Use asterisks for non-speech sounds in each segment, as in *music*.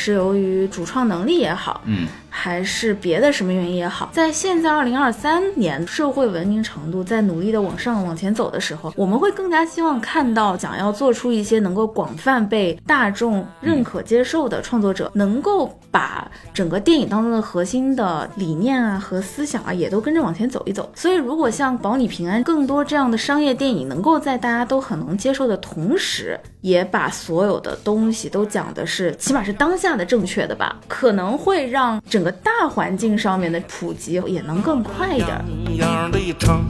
是由于主创能力也好，还是别的什么原因也好，在现在二零二三年社会文明程度在努力的往上往前走的时候，我们会更加希望看到想要做出一些能够广泛被大众认可接受的创作者，能够把整个电影当中的核心的理念啊和思想啊，也都跟着往前走一走。所以，如果像《保你平安》更多这样的商业电影，能够在大家都很能接受的同时，也把所有的东西都讲的是，起码是当下的正确的吧，可能会让整个大环境上面的普及也能更快一点儿。样的唱。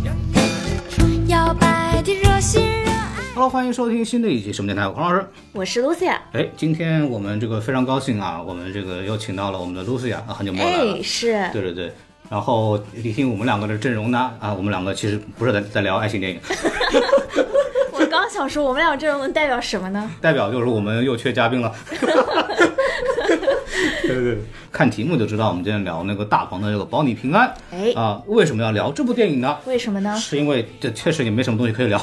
摇摆的热心热爱。Hello，欢迎收听新的一期什么电台，我是孔老师。我是 Lucia，哎，今天我们这个非常高兴啊，我们这个又请到了我们的露西亚，啊很久没有来了。哎，是，对对对，然后你听我们两个的阵容呢，啊，我们两个其实不是在在聊爱情电影，*laughs* 我刚想说我们俩阵容能代表什么呢？代表就是我们又缺嘉宾了。*laughs* *laughs* 对对对，看题目就知道，我们今天聊那个大鹏的这个《保你平安》哎，啊，为什么要聊这部电影呢？为什么呢？是因为这确实也没什么东西可以聊。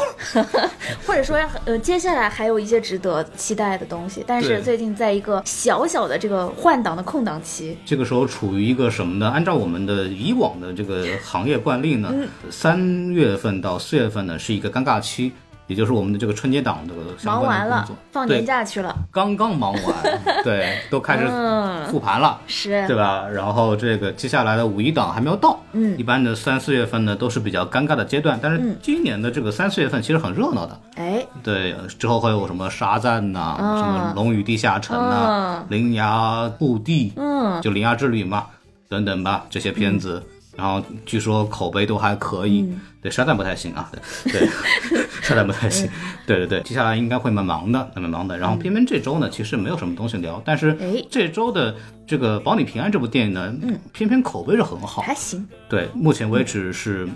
*laughs* 或者说，呃，接下来还有一些值得期待的东西，但是最近在一个小小的这个换挡的空档期，这个时候处于一个什么呢？按照我们的以往的这个行业惯例呢，嗯三月份到四月份呢是一个尴尬期，也就是我们的这个春节档的相忙完了关的工作，对放年假去了，刚刚忙完，*laughs* 对，都开始嗯。复盘了。是。对，吧？然后这个接下来的五一档还没有到，嗯。一般的三四月份呢都是比较尴尬的阶段，但是嗯。今年的这个三四月份其实很热闹的，哎，对，之后会有什么沙赞呐、嗯什么。龙与地下城呐、铃芽故地，嗯，就铃芽之旅嘛，等等吧，这些片子，然后据说口碑都还可以，嗯。对，沙赞不太行啊，对，对沙赞不太行，对对对，接下来应该会蛮忙的，蛮忙的。然后偏偏这周呢，其实没有什么东西聊，但是哎。这周的这个《保你平安》这部电影呢，嗯，偏偏口碑是很好，还行，对，目前为止是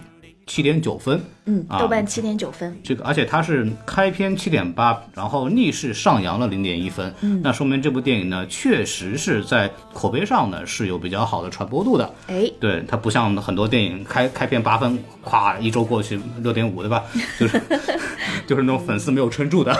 七点九分，嗯，啊豆瓣七点九分，这个，而且它是开篇七点八，然后逆势上扬了零点一分，嗯，那说明这部电影呢，确实是在口碑上呢是有比较好的传播度的。哎，对，它不像很多电影开开篇八分，咵一周过去六点五，对吧？就是 *laughs* 就是那种粉丝没有撑住的。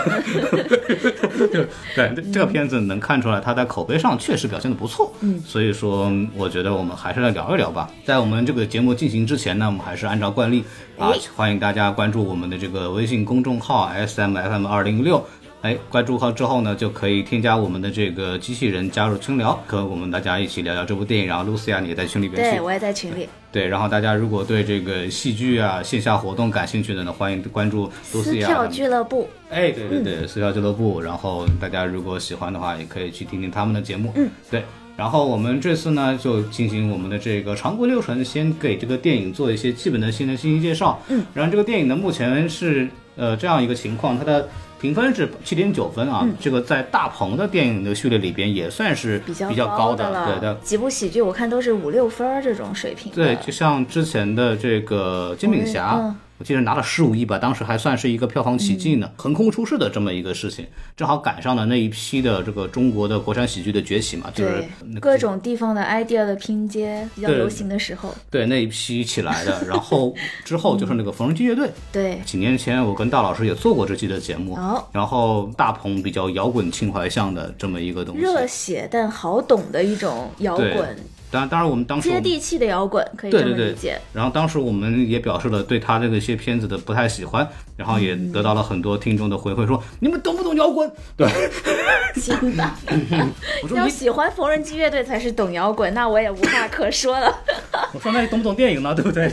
就 *laughs* 对，这个片子能看出来，它在口碑上确实表现的不错。嗯，所以说我觉得我们还是来聊一聊吧。在我们这个节目进行之前呢，我们还是按照惯例啊哎，欢迎大家关注我们的这个微信公众号 S M F M 二零六。哎，关注号之后呢，就可以添加我们的这个机器人加入群聊，和我们大家一起聊聊这部电影。然后露西亚你也在群里边去对，我也在群里，对，然后大家如果对这个戏剧啊、线下活动感兴趣的呢，欢迎关注露西亚。撕票俱乐部，哎，对对对，撕票俱乐部。然后大家如果喜欢的话，也可以去听听他们的节目。嗯，对。然后我们这次呢，就进行我们的这个常规流程，先给这个电影做一些基本的新的信息介绍。嗯，然后这个电影呢，目前是呃这样一个情况，它的评分是七点九分啊，这个在大鹏的电影的序列里边也算是比较比较高的了，对的。几部喜剧我看都是五六分儿这种水平，对，就像之前的这个《煎饼侠》嗯我记得拿了十五亿吧，当时还算是一个票房奇迹呢，横空出世的这么一个事情，正好赶上了那一批的这个中国的国产喜剧的崛起嘛，就是那个各种地方的 idea 的拼接比较流行的时候，对那一批起来的，然后 *laughs* 之后就是那个缝纫机乐队，对，几年前我跟大老师也做过这期的节目，哦然后大鹏比较摇滚情怀向的这么一个东西，热血但好懂的一种摇滚，当然当然我们当时接地气的摇滚，可以这对对对么理解。然后当时我们也表示了对他这个一些片子的不太喜欢，然后也得到了很多听众的回馈，说你们懂不懂摇滚？*laughs* 对，行吧，*laughs* 我说你，要喜欢缝纫机乐队才是懂摇滚，那我也无话可说了。*laughs* 我说那你懂不懂电影呢？对不对？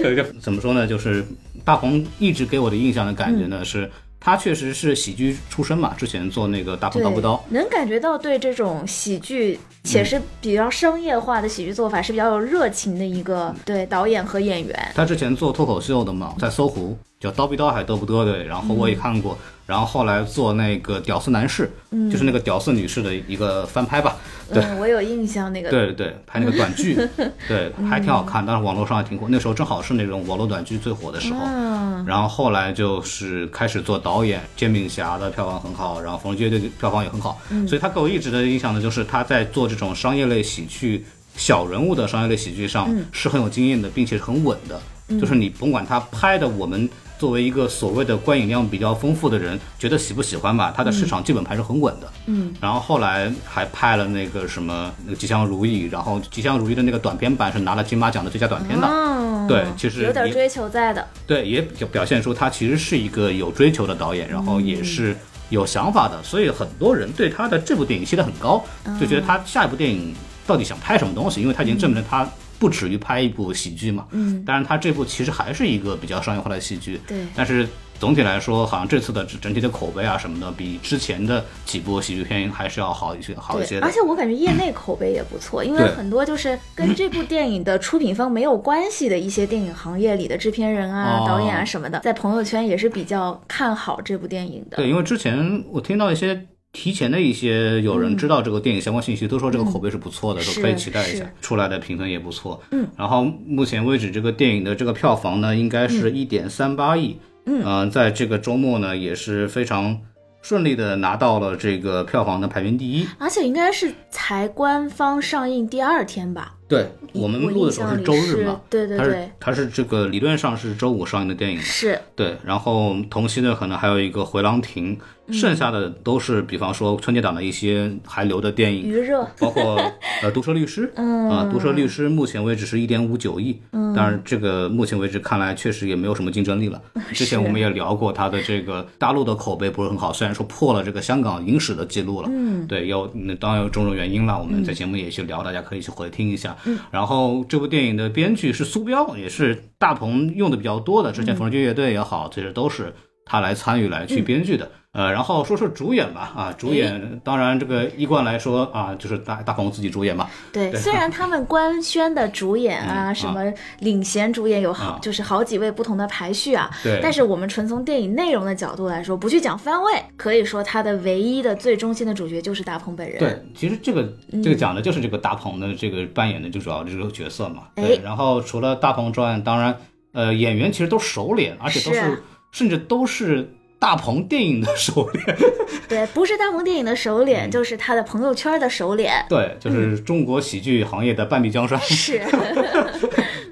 有一个怎么说呢？就是大鹏一直给我的印象的感觉呢是。他确实是喜剧出身嘛，之前做那个大鹏刀不刀，，能感觉到对这种喜剧且是比较商业化的喜剧做法是比较有热情的一个对导演和演员。他之前做脱口秀的嘛，在搜狐叫刀比刀还嘚不嘚对，然后我也看过，然后后来做那个屌丝男士，就是那个屌丝女士的一个翻拍吧，对嗯，我有印象那个。对对对，拍那个短剧，*laughs* 对，还挺好看，当时网络上还挺火，那时候正好是那种网络短剧最火的时候。嗯，然后后来就是开始做导演，《煎饼侠》的票房很好，然后《缝纫机乐队》票房也很好，所以他给我一直的印象呢，就是他在做这种商业类喜剧、小人物的商业类喜剧上是很有经验的，并且是很稳的。就是你甭管他拍的我们。作为一个所谓的观影量比较丰富的人，觉得喜不喜欢吧？他的市场基本盘是很稳的。嗯，然后后来还拍了那个什么那个《吉祥如意》，然后《吉祥如意》的那个短片版是拿了金马奖的最佳短片的。哦，对其实有点追求在的。对，也表表现出他其实是一个有追求的导演，然后也是有想法的，所以很多人对他的这部电影期待很高，就觉得他下一部电影到底想拍什么东西，因为他已经证明了他不止于拍一部喜剧嘛。嗯，当然他这部其实还是一个比较商业化的喜剧，对但是总体来说，好像这次的整整体的口碑啊什么的，比之前的几部喜剧片还是要好一些，好一些，的而。且我感觉业内口碑也不错，因为很多就是跟这部电影的出品方没有关系的一些电影行业里的制片人啊、哦导演啊什么的，在朋友圈也是比较看好这部电影的。对，因为之前我听到一些提前的一些有人知道这个电影相关信息，都说这个口碑是不错的，嗯都可以期待一下。出来的评分也不错。嗯，然后目前为止，这个电影的这个票房呢，应该是一点三八亿。嗯呃在这个周末呢，也是非常顺利的拿到了这个票房的排名第一。而且应该是才官方上映第二天吧？对我们录的时候是周日嘛，它是对对对，它是这个理论上是周五上映的电影嘛。是对，然后同期呢，可能还有一个《回廊亭》，嗯剩下的都是比方说春节档的一些还留的电影，余热。包括呃《毒舌律师 *laughs*》嗯啊，《毒舌律师》目前为止是一点五九亿，嗯，当然这个目前为止看来确实也没有什么竞争力了。*laughs* 之前我们也聊过它的这个大陆的口碑不是很好，虽然说破了这个香港影史的记录了，嗯，对，有那当然有种种原因了，我们在节目也去聊，大家可以去回听一下。嗯，然后这部电影的编剧是苏彪，也是大鹏用的比较多的，之前缝纫机乐队也好，这些都是他来参与来去编剧的。呃，然后说说主演吧，啊，主演当然这个一贯来说啊，就是大大鹏自己主演嘛，对，对虽然 *laughs* 他们官宣的主演啊，嗯什么领衔主演有好，啊就是好几位不同的排序啊。对但是我们纯从电影内容的角度来说，不去讲番位，可以说他的唯一的最中心的主角就是大鹏本人。对，其实这个这个讲的就是这个大鹏的这个扮演的最主要这个角色嘛。哎对，然后除了大鹏之外，当然呃演员其实都熟脸，而且都是是甚至都是大鹏电影的首脸。*laughs* 对，不是大鹏电影的首脸，嗯就是他的朋友圈的首脸。对，就是中国喜剧行业的半壁江山。是，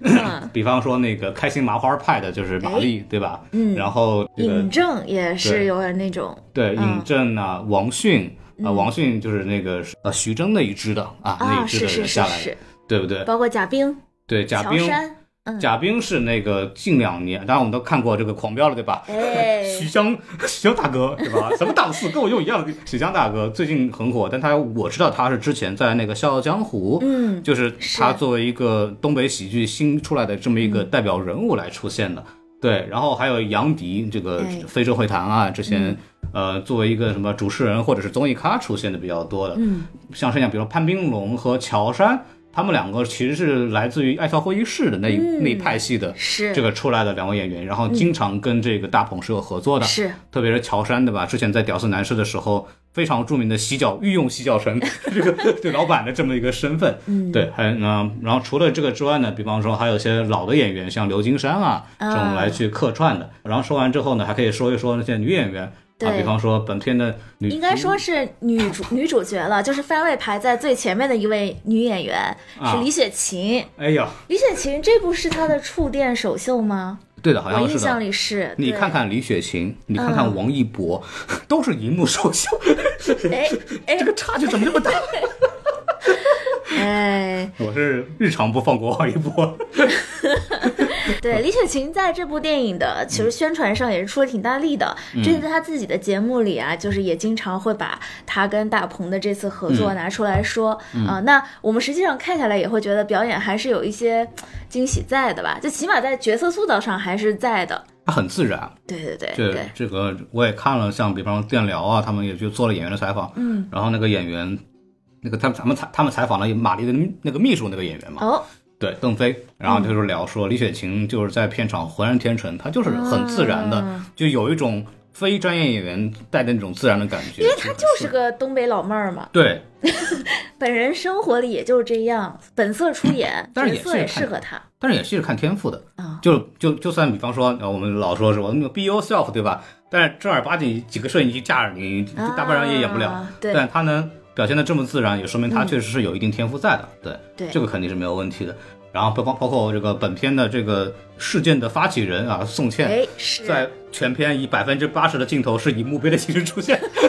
嗯，*laughs* 比方说那个开心麻花派的就是马丽，对吧？嗯然后这个尹正也是有点那种，对嗯尹正啊，王迅啊，王迅就是那个呃徐峥那一支的啊，那啊，一支的是是是是，对不对？包括贾冰、对，贾冰。贾冰是那个近两年，当然我们都看过这个《狂飙》了，对吧？哎，*laughs* 许湘，*laughs* 许湘大哥，对吧？*laughs* 什么档次跟我用一样的。许湘大哥最近很火，但他我知道他是之前在那个《笑傲江湖》，嗯就是是他作为一个东北喜剧新出来的这么一个代表人物来出现的。对，然后还有杨迪，这个哎非洲会谈啊，之前、呃作为一个什么主持人或者是综艺咖出现的比较多的。嗯，像是像比如说潘斌龙和乔杉，他们两个其实是来自于《爱笑会议室》的那一、那一派系的。嗯是这个出来的两位演员，然后经常跟这个大鹏是有合作的，是特别是乔杉对吧？之前在《屌丝男士》的时候，非常著名的洗脚御用洗脚城 *laughs* 这个对老板的这么一个身份，嗯对，还嗯，然后除了这个之外呢，比方说还有一些老的演员，像刘金山啊这种来去客串的。然后说完之后呢，还可以说一说那些女演员啊，对比方说本片的女应该说是女主女主角了，就是番位排在最前面的一位女演员啊是李雪琴。哎呀，李雪琴这部是她的触电首秀吗？对的，好我印象像是的。里是。你看，看李雪琴，你看看嗯王一博，*laughs* 都是荧幕首秀，哎 *laughs* 哎这个差距怎么这么大？*laughs* 哎，我是日常不放过王一博。*laughs* 对，李雪琴在这部电影的其实宣传上也是出了挺大力的。嗯。这是在她自己的节目里啊，就是也经常会把她跟大鹏的这次合作嗯。拿出来说啊、那我们实际上看下来也会觉得表演还是有一些惊喜在的吧，就起码在角色塑造上还是在的。他很自然，对对对这对，这个我也看了，像比方说电聊啊，他们也去做了演员的采访，嗯，然后那个演员，那个他们咱们采他们采访了马丽的那个秘书那个演员嘛，哦，对，邓飞，然后就是聊说李雪琴就是在片场浑然天成，她就是很自然的，啊就有一种非专业演员带的那种自然的感觉，因为她就是个东北老妹儿嘛，对，*laughs* 本人生活里也就是这样，本色出演，*clears throat* 但是角色也适合她但是演戏是看天赋的，啊。就就就算比方说，呃，我们老说是我那个 be yourself，对吧？但是正儿八经几个摄影机架着你，大半人也演不了。啊对但他呢表现的这么自然，也说明他确实是有一定天赋在的。对，对这个肯定是没有问题的。然后包包包括这个本片的这个事件的发起人啊，宋茜，在全片以百分之八十的镜头是以墓碑的形式出现。*laughs*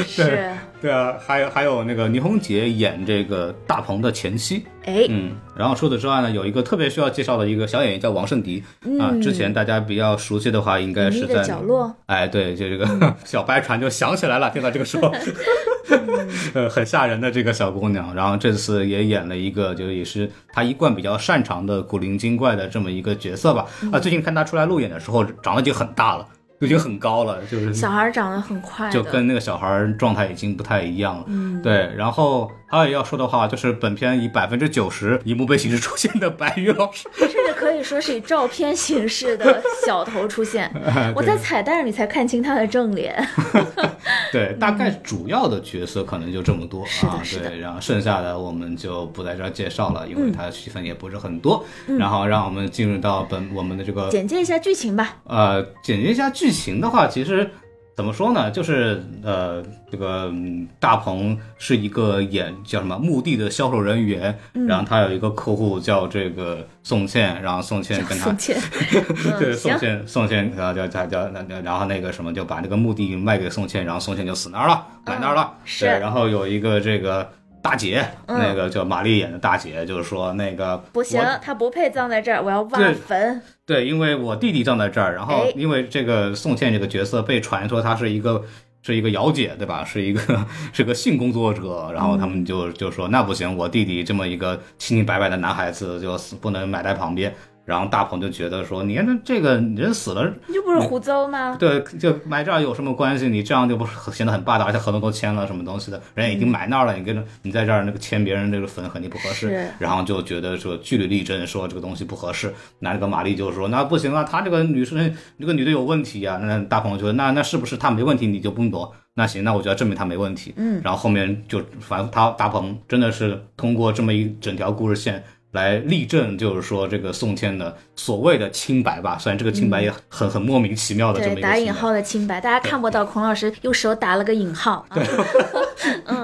*laughs* 嗯，是，对啊，还有还有那个倪虹洁演这个大鹏的前妻，哎，嗯，然后除此之外呢，有一个特别需要介绍的一个小演员叫王圣迪、啊，之前大家比较熟悉的话，应该是在角落，哎，对，就这个 *laughs* 小白船就想起来了，听到这个时候，*laughs* 呃，很吓人的这个小姑娘，然后这次也演了一个，就也是她一贯比较擅长的古灵精怪的这么一个角色吧。啊，最近看她出来路演的时候，长得已经很大了，就已经很高了，就是小孩长得很快，就跟那个小孩状态已经不太一样了。嗯，对，然后还有要说的话，就是本片以百分之九十以墓碑形式出现的白宇老师，*laughs* 可以说是以照片形式的小头出现。*laughs* 我在彩蛋里才看清他的正脸。*laughs* 对，大概主要的角色可能就这么多啊。对，然后剩下的我们就不在这儿介绍了，因为它戏份也不是很多。嗯然后让我们进入到本我们的这个简介一下剧情吧。呃，简介一下剧情的话，其实怎么说呢？就是呃，这个嗯大鹏是一个演叫什么墓地的销售人员，嗯然后他有一个客户叫这个宋茜，然后宋茜跟他宋茜，*laughs* 对，宋茜，宋茜，然后叫叫叫，然后那个什么，就把那个墓地卖给宋茜，然后宋茜就死那儿了，埋那儿了。是对，然后有一个这个大姐，嗯那个叫玛丽演的大姐，就是说那个不行她，不配葬在这儿，我要挖坟。对，因为我弟弟站在这儿，然后哎因为这个宋茜这个角色被传说她是一个是一个姚姐，对吧？是一个是个性工作者，然后他们就就说那不行，我弟弟这么一个清清白白的男孩子，就死不能埋在旁边。然后大鹏就觉得说，你看这这个人死了，你这不是胡诌吗？对，就埋这儿有什么关系？你这样就不是显得很霸道，而且合同都签了什么东西的，人已经埋那儿了，你跟着你在这儿那个签别人这个坟肯定不合适，然后就觉得说据理力争，说这个东西不合适。那这个玛丽就说那不行啊，她这个女生这个女的有问题呀、那大鹏就说那那是不是她没问题你就不用躲？那行，那我就要证明她没问题。嗯，然后后面就反正他大鹏真的是通过这么一整条故事线。来立证，就是说这个宋茜的所谓的清白吧，虽然这个清白也很、很莫名其妙的这么对，一个打引号的清白，大家看不到孔老师用手打了个引号。对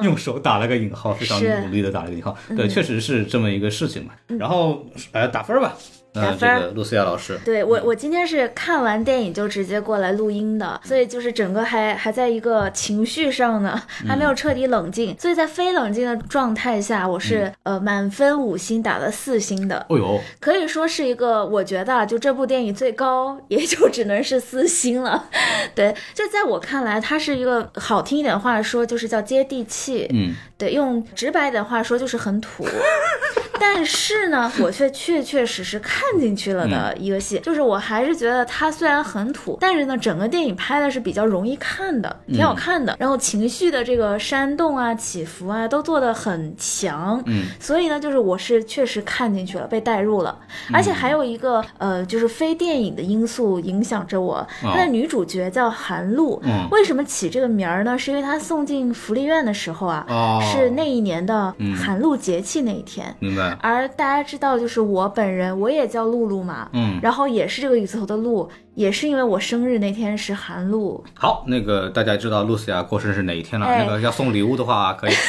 用手打了个引号，非常努力的打了个引号。对，确实是这么一个事情嘛。然后，呃，打分吧。打分露西亚老师，对我，我今天是看完电影就直接过来录音的，所以就是整个还还在一个情绪上呢，还没有彻底冷静，所以在非冷静的状态下，我是、呃满分五星打了四星的，哦呦，可以说是一个，我觉得啊，就这部电影最高也就只能是四星了。*laughs* 对，就在我看来，它是一个好听一点的话说，就是叫接地气。嗯，对，用直白一点话说就是很土。*laughs* 但是呢，我却确确实实看进去了的一个戏，就是我还是觉得它虽然很土，但是呢，整个电影拍的是比较容易看的，挺好看的。然后情绪的这个煽动啊、起伏啊，都做的很强。嗯，所以呢，就是我是确实看进去了，被带入了。而且还有一个呃，就是非电影的因素影响着我。她的女主角叫韩露，嗯为什么起这个名儿呢？是因为她送进福利院的时候啊，哦，是那一年的寒露节气那一天。明白。而大家知道，就是我本人，我也叫露露嘛，嗯，然后也是这个雨字头的露，也是因为我生日那天是寒露，好，那个大家知道露西亚过生日是哪一天了？哎那个要送礼物的话，可以。*laughs*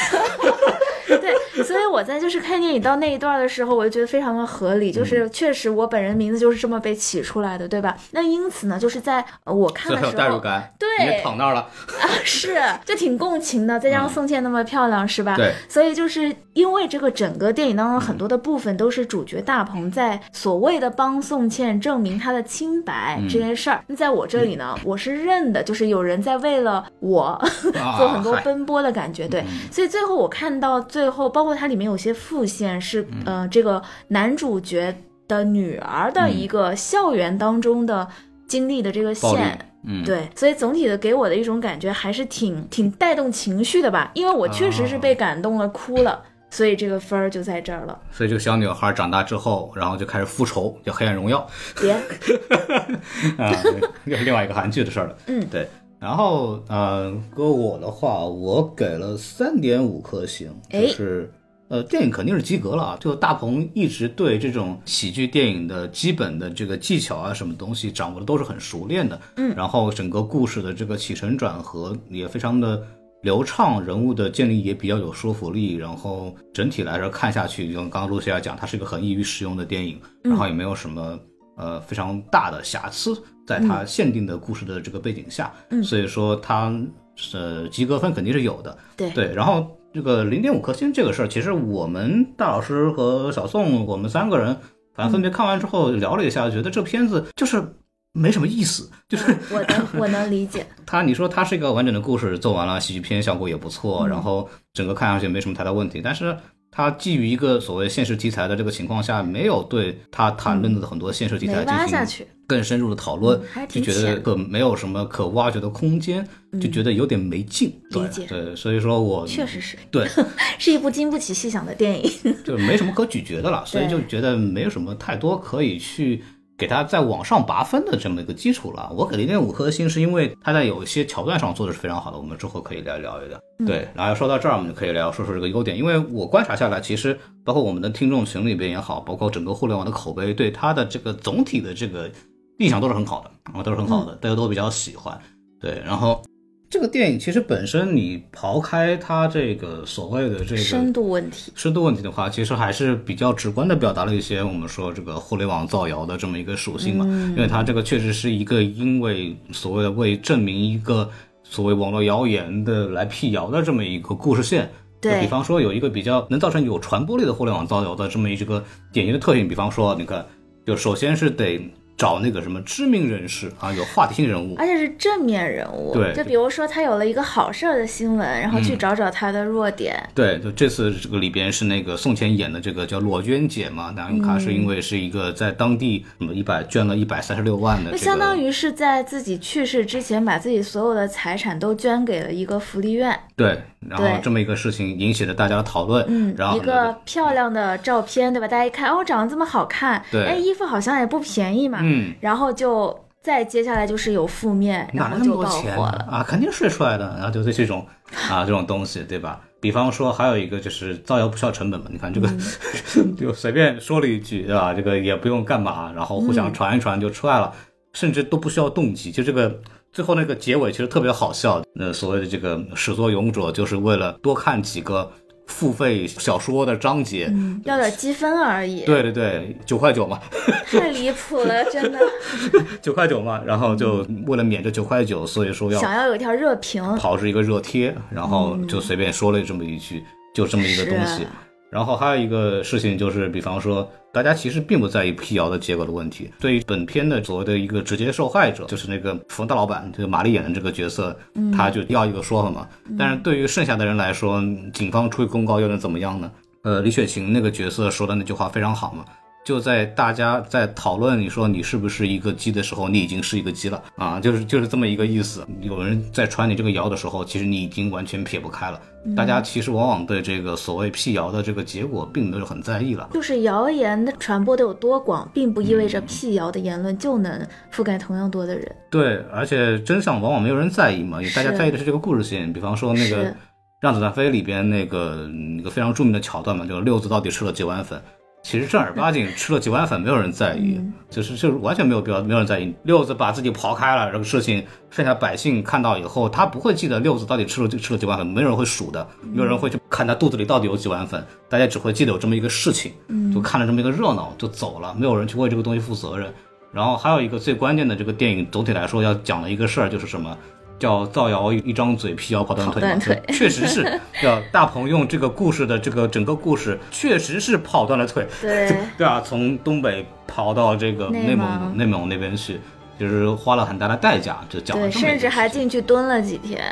*laughs* 对，所以我在就是看电影到那一段的时候，我就觉得非常的合理，嗯就是确实我本人名字就是这么被起出来的，对吧？那因此呢，就是在呃我看的时候，代入感。对躺那儿了。啊，是就挺共情的，再加上宋茜那么漂亮，是吧？对，所以就是因为这个整个电影当中很多的部分都是主角大鹏在所谓的帮宋茜证明他的清白嗯这件事儿。那在我这里呢，我是认的，就是有人在为了我啊 *laughs* 做很多奔波的感觉，对。嗯所以最后我看到最后，包括它里面有些副线是嗯呃这个男主角的女儿的一个校园当中的经历的这个线。嗯，对，所以总体的给我的一种感觉还是挺挺带动情绪的吧，因为我确实是被感动了，哭了，所以这个分儿就在这儿了。所以这个小女孩长大之后，然后就开始复仇，叫《黑暗荣耀》。别，*laughs* 啊，对又是另外一个韩剧的事儿了。嗯对。然后，呃，搁我的话，我给了三点五颗星，哎就是，呃，电影肯定是及格了啊。就大鹏一直对这种喜剧电影的基本的这个技巧啊，什么东西掌握的都是很熟练的。嗯然后整个故事的这个起承转合也非常的流畅，人物的建立也比较有说服力，然后整体来说看下去，就刚刚露西亚讲，它是一个很易于使用的电影，然后也没有什么呃非常大的瑕疵，在它限定的故事的这个背景下，嗯所以说它呃及格分肯定是有的，对对，然后这个零点五颗星这个事儿，其实我们大老师和小宋，我们三个人，反正分别看完之后聊了一下，觉得这片子就是没什么意思，就是我能我能理解，*laughs* 他，你说他是一个完整的故事，做完了喜剧片效果也不错，然后整个看上去没什么太大问题，但是。它基于一个所谓现实题材的这个情况下，没有对他谈论的很多现实题材进行。更深入的讨论嗯，就觉得可没有什么可挖掘的空间，就觉得有点没劲。对对，所以说我确实是，对，*laughs* 是一部经不起细想的电影。就是没什么可咀嚼的了，*laughs* 所以就觉得没有什么太多可以去给它再往上拔分的这么一个基础了。我给零点五颗星，是因为它在有一些桥段上做的是非常好的，我们之后可以来聊一聊。对，然后说到这儿，我们就可以聊说说这个优点，因为我观察下来，其实包括我们的听众群里边也好，包括整个互联网的口碑，对它的这个总体的这个印象都是很好的，啊，都是很好的，大家都比较喜欢。对，然后这个电影其实本身你刨开它这个所谓的这个深度问题，深度问题的话，其实还是比较直观的表达了一些我们说这个互联网造谣的这么一个属性嘛，因为它这个确实是一个因为所谓的为证明一个所谓网络谣言的来辟谣的这么一个故事线。就对比方说有一个比较能造成有传播力的互联网造谣的这么一个典型的特性，比方说你看，就首先是得找那个什么知名人士啊，有话题性人物，而且是正面人物。对就比如说他有了一个好事儿的新闻，然后去嗯找找他的弱点。对，就这次这个里边是那个宋茜演的这个叫裸捐姐嘛，那她是因为是一个在当地什么一百捐了一百三十六万的、这个，就相当于是在自己去世之前，把自己所有的财产都捐给了一个福利院。对，然后这么一个事情引起了大家的讨论，嗯，然后一个漂亮的照片，对吧？大家一看，哦，长得这么好看，对哎，衣服好像也不便宜嘛。嗯，然后就再接下来就是有负面，哪来那然后就爆么多钱火了。啊？肯定睡出来的，然后就是这种啊这种东西，对吧？比方说还有一个就是造谣不需要成本嘛，你看这个、嗯 *laughs* 就随便说了一句，对吧？这个也不用干嘛，然后互嗯相传一传就出来了，甚至都不需要动机，就这个。最后那个结尾其实特别好笑，那所谓的这个始作俑者，就是为了多看几个付费小说的章节，嗯，要点积分而已。对对对，九块九嘛，*laughs* 太离谱了，真的。*laughs* 九块九嘛，然后就为了免这九块九，所以说要想要有一条热评，跑出一个热贴，然后就随便说了这么一句，就这么一个东西是。然后还有一个事情就是，比方说，大家其实并不在意辟谣的结果的问题。对于本片的所谓的一个直接受害者，就是那个冯大老板，这个玛丽演的这个角色，他就要一个说法嘛。但是对于剩下的人来说，警方出公告又能怎么样呢？呃，李雪琴那个角色说的那句话非常好嘛，就在大家在讨论你说你是不是一个鸡的时候，你已经是一个鸡了啊，就是就是这么一个意思。有人在传你这个谣的时候，其实你已经完全撇不开了。大家其实往往对这个所谓辟谣的这个结果，并没有很在意了。就是谣言的传播的有多广，并不意味着辟谣的言论就能覆盖同样多的人。对，而且真相往往没有人在意嘛，大家在意的是这个故事性。比方说那个《让子弹飞》里边那个一个非常著名的桥段嘛，就是六子到底吃了几碗粉。其实正儿八经 *laughs* 吃了几碗粉，没有人在意，就是就是完全没有必要，没有人在意。六子把自己刨开了这个事情，剩下百姓看到以后，他不会记得六子到底吃了吃了几碗粉，没有人会数的，没有人会去看他肚子里到底有几碗粉，大家只会记得有这么一个事情，就看了这么一个热闹就走了，没有人去为这个东西负责任。然后还有一个最关键的，这个电影总体来说要讲的一个事儿就是什么？叫造谣一张嘴，辟谣跑断腿嘛。跑断腿确实是，*laughs* 叫大鹏用这个故事的这个整个故事，确实是跑断了腿。对，*laughs* 对啊，从东北跑到这个内内蒙蒙内蒙那边去，就是花了很大的代价，就讲了甚至还进去蹲了几天。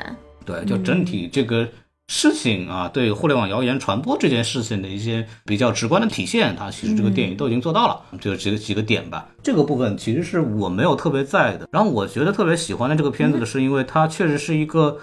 对，就整体这个事情啊，对互联网谣言传播这件事情的一些比较直观的体现，它其实这个电影都已经做到了，就几个几个点吧。这个部分其实是我没有特别在意的，然后我觉得特别喜欢的这个片子的是，因为它确实是一个。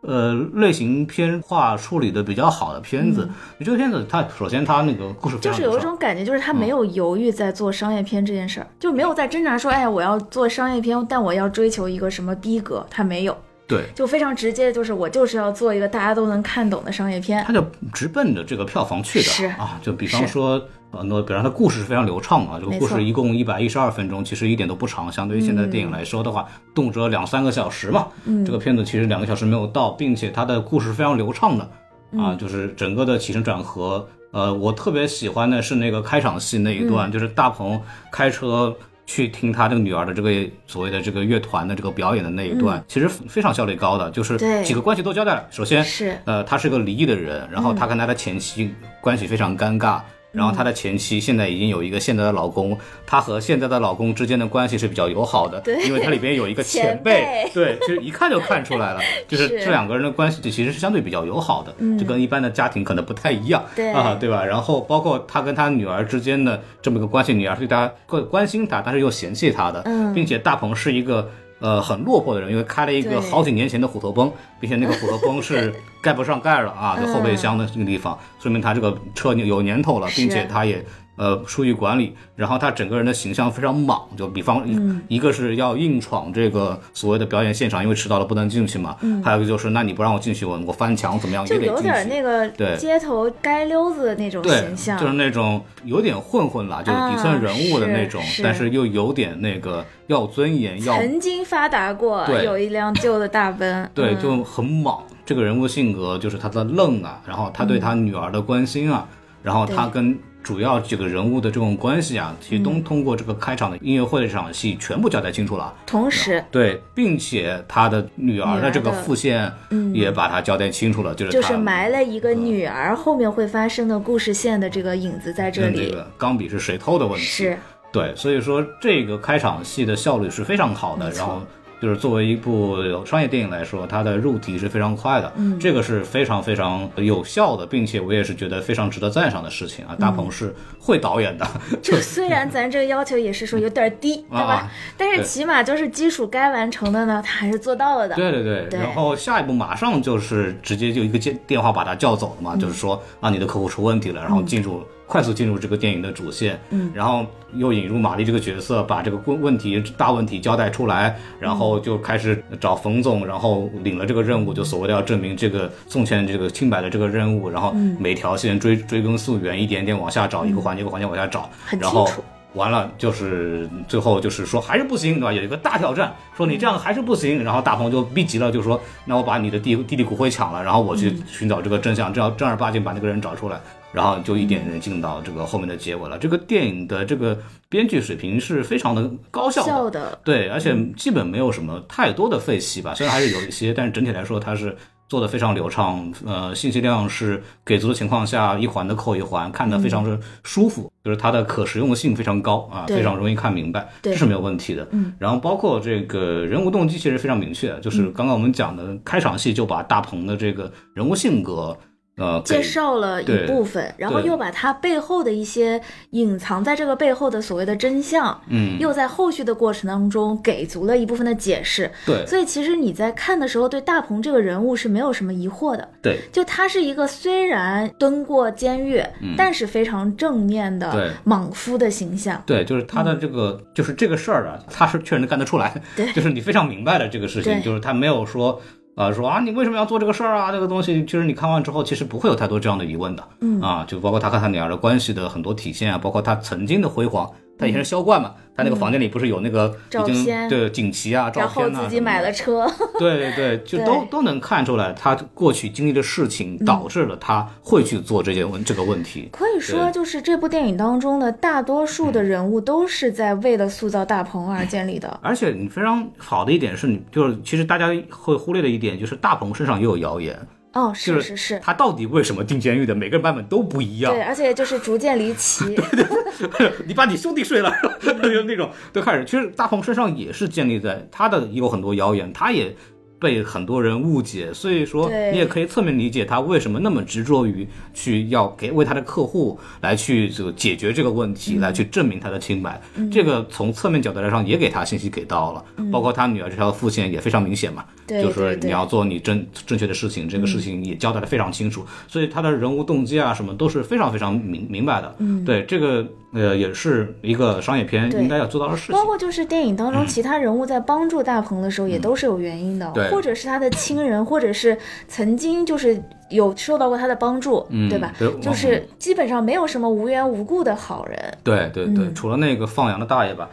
呃，类型片化处理的比较好的片子，这个片子它首先它那个故事就是有一种感觉，就是他没有犹豫在做商业片这件事儿，就没有在挣扎说，哎，我要做商业片，但我要追求一个什么逼格，他没有，对，就非常直接，就是我就是要做一个大家都能看懂的商业片他。就直奔着这个票房去是的啊，就比方说。很多，比方它故事是非常流畅啊，这个故事一共一百一十二分钟，其实一点都不长，相对于现在的电影来说的话，动辄两三个小时嘛。嗯，这个片子其实两个小时没有到，并且它的故事非常流畅的啊，就是整个的起承转合。呃，我特别喜欢的是那个开场戏那一段，就是大鹏开车去听他这个女儿的这个所谓的这个乐团的这个表演的那一段，其实非常效率高的，就是对几个关系都交代了。首先是呃，他是个离异的人，然后他跟他的前妻关系非常尴尬。然后她的前妻现在已经有一个现在的老公，她和现在的老公之间的关系是比较友好的，对因为它里边有一个前前辈。对，其实一看就看出来了，*laughs* 就是是。这两个人的关系其实是相对比较友好的，就跟一般的家庭可能不太一样，对。啊，对吧？然后包括他跟他女儿之间的这么一个关系，女儿对他关关心他，但是又嫌弃他的，嗯。并且大鹏是一个。呃，很落魄的人，因为开了一个好几年前的虎头崩，并且那个虎头崩是 *laughs* 盖不上盖了啊，就后备箱的这个地方，说明他这个车有年头了，并且他也呃疏于管理，然后他整个人的形象非常莽，就比方、嗯一个是要硬闯这个所谓的表演现场，因为迟到了不能进去嘛，还有一个就是那你不让我进去，我我翻墙怎么样有也得进去。点那个对街头街溜子的那种形，象，就是那种有点混混啦，就是底层人物的那种，啊是是但是又有点那个要尊严，要曾经发达过，对有一辆旧的大奔，*laughs* 对，嗯就很莽。这个人物性格就是他的愣啊，然后他对他女儿的关心啊，然后他跟主要几个人物的这种关系啊，其实都通过这个开场的音乐会的这场戏全部交代清楚了。同时。对，并且他的女儿的这个副线也把它交代清楚了，就是他就是埋了一个女儿后面会发生的故事线的这个影子在这里。这里，个钢笔是谁偷的问题。是。对，所以说这个开场戏的效率是非常好的，然后就是作为一部商业电影来说，它的入题是非常快的，嗯，这个是非常非常有效的，并且我也是觉得非常值得赞赏的事情啊。大鹏是会导演的，*laughs* 就就虽然咱这个要求也是说有点低，对吧啊？但是起码就是基础该完成的呢，他还是做到了的。对对对，对然后下一步马上就是直接就一个电电话把他叫走了嘛，就是说啊你的客户出问题了，然后进入、快速进入这个电影的主线，嗯，然后又引入玛丽这个角色，把这个问问题大问题交代出来，然后就开始找冯总，然后领了这个任务，就所谓的要证明这个宋茜这个清白的这个任务，然后每条线追追根溯源，一点点往下找，一个环节一个环节往下找，很然后完了就是最后就是说还是不行，对吧？有一个大挑战，说你这样还是不行，然后大鹏就逼急了，就说那我把你的弟弟弟骨灰抢了，然后我去寻找这个真相，这样正儿八经把那个人找出来，然后就一点点进到这个后面的结尾了。这个电影的这个编剧水平是非常的高效的，效的对，而且基本没有什么太多的废戏吧，虽然还是有一些，但是整体来说它是做的非常流畅，呃，信息量是给足的情况下，一环的扣一环，看得非常的舒服，就是它的可实用性非常高啊，非常容易看明白，这是没有问题的。嗯，然后包括这个人物动机其实非常明确，就是刚刚我们讲的开场戏就把大鹏的这个人物性格。呃，介绍了一部分，然后又把它背后的一些隐藏在这个背后的所谓的真相，嗯，又在后续的过程当中给足了一部分的解释。对所以其实你在看的时候，对大鹏这个人物是没有什么疑惑的。对就他是一个虽然蹲过监狱，但是非常正面的莽夫的形象。对，就是他的这个，就是这个事儿啊，他是确实能干得出来，对 *laughs* 就是你非常明白的这个事情，就是他没有说。啊，说啊，你为什么要做这个事儿啊？这个东西，其实你看完之后，其实不会有太多这样的疑问的。嗯啊，就包括他和他女儿的关系的很多体现啊，包括他曾经的辉煌。他以前是销冠嘛，他那个房间里不是有那个嗯照已经片对锦旗啊、照然后片啊，自己买了。车，*laughs* 对对对，就都都能看出来，他过去经历的事情导致了他会去做这件问这个问题。可以说就是这部电影当中的大多数的人物都是在为了塑造大鹏而建立的。而且你非常好的一点是你就是其实大家会忽略的一点就是大鹏身上也有谣言，哦，是是是，他到底为什么进监狱的，每个人版本都不一样对，。而且就是逐渐离奇。*laughs* *laughs* 你把你兄弟睡了，就那种都开始。其实大鹏身上也是建立在他的有很多谣言，他也被很多人误解，所以说你也可以侧面理解他为什么那么执着于去要给为他的客户来去这个解决这个问题，来去证明他的清白。这个从侧面角度来上也给他信息给到了，包括他女儿这条副线也非常明显嘛。对就是你要做你正正确的事情，这个事情也交代的非常清楚，所以他的人物动机啊什么都是非常非常明明白的。嗯，对，这个呃也是一个商业片应该要做到的事情。包。括就是电影当中其他人物在帮助大鹏的时候，也都是有原因的，嗯对。或者是他的亲人，或者是曾经就是有受到过他的帮助，嗯对吧？对就是基本上没有什么无缘无故的好人。对对对，除了那个放羊的大爷吧，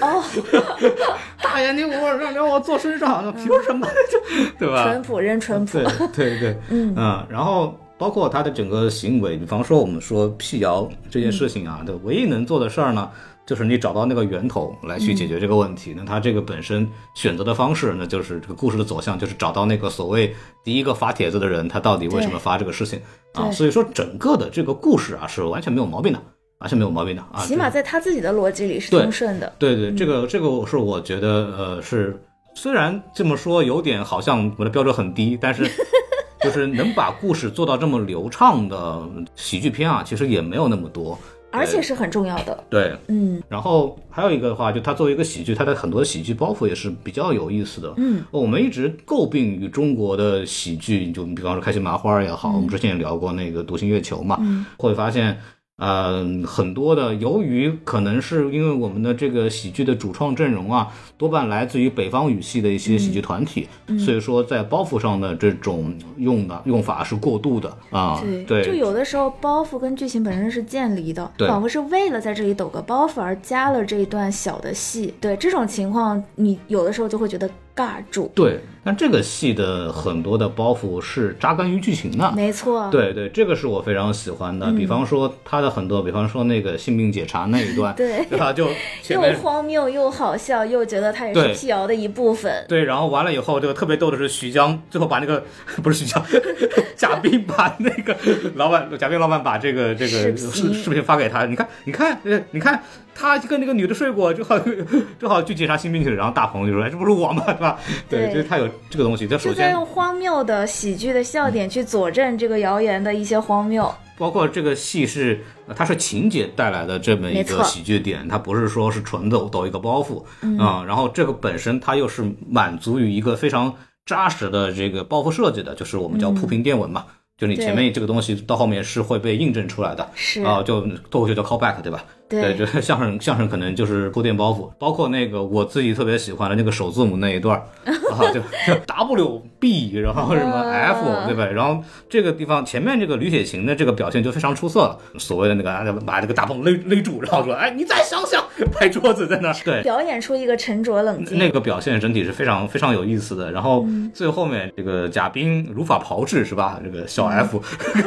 哦，*laughs* 大爷你我让让我坐身上，那凭什么？就 *laughs* 对吧？淳朴人淳朴对，对对，嗯然后包括他的整个行为，比方说我们说辟谣这件事情啊，的，唯一能做的事儿呢，就是你找到那个源头来去解决这个问题。那他这个本身选择的方式，那就是这个故事的走向，就是找到那个所谓第一个发帖子的人，他到底为什么发这个事情啊？所以说整个的这个故事啊，是完全没有毛病的，完全没有毛病的啊。起码在他自己的逻辑里是通顺的。对对，这个这个是我觉得呃是，虽然这么说有点好像我的标准很低，但是就是能把故事做到这么流畅的喜剧片啊，其实也没有那么多。而且是很重要的，对，嗯，然后还有一个的话，就它作为一个喜剧，它的很多喜剧包袱也是比较有意思的。嗯，我们一直诟病于中国的喜剧，就比方说开心麻花也好，我们之前也聊过那个独行月球嘛，会发现。呃，很多的，由于可能是因为我们的这个喜剧的主创阵容啊，多半来自于北方语系的一些喜剧团体，所以说在包袱上的这种用的用法是过度的啊。对，就有的时候包袱跟剧情本身是渐离的，对仿佛是为了在这里抖个包袱而加了这一段小的戏。对这种情况，你有的时候就会觉得尬住。对，但这个戏的很多的包袱是扎根于剧情的，没错，对对，这个是我非常喜欢的。比方说他的很多，比方说那个性病检查那一段，*laughs* 对吧？就又荒谬又好笑，又觉得他也是辟谣的一部分。对，然后完了以后，这个特别逗的是徐江最后把那个 *laughs* 不是徐江，*laughs* 贾冰把那个老板贾冰老板把这个这个视视视频发给他，你看你看呃你看他跟那个女的睡过，正好正好去检查新兵去了。然后大鹏就说：“哎，这不是我吗？*laughs* 对吧？”对，对就是他有这个东西。他首先用荒谬的喜剧的笑点去佐证这个谣言的一些荒谬。包括这个戏是，呃它是情节带来的这么一个喜剧点，它不是说是纯抖抖一个包袱啊、然后这个本身它又是满足于一个非常扎实的这个包袱设计的，就是我们叫铺平垫稳嘛。就你前面这个东西到后面是会被印证出来的，是啊、就脱口秀叫 callback 对吧？对就相声相声可能就是铺垫包袱，包括那个我自己特别喜欢的那个首字母那一段儿 *laughs* 啊，就就 W B，然后什么 F 哇对吧？然后这个地方前面这个吕雪琴的这个表现就非常出色了，所谓的那个啊把这个大鹏勒勒住，然后说哎你再想想，拍桌子在那儿，*laughs* 对，表演出一个沉着冷静。那个表现整体是非常非常有意思的。然后最后面这个贾冰如法炮制是吧？这个小 F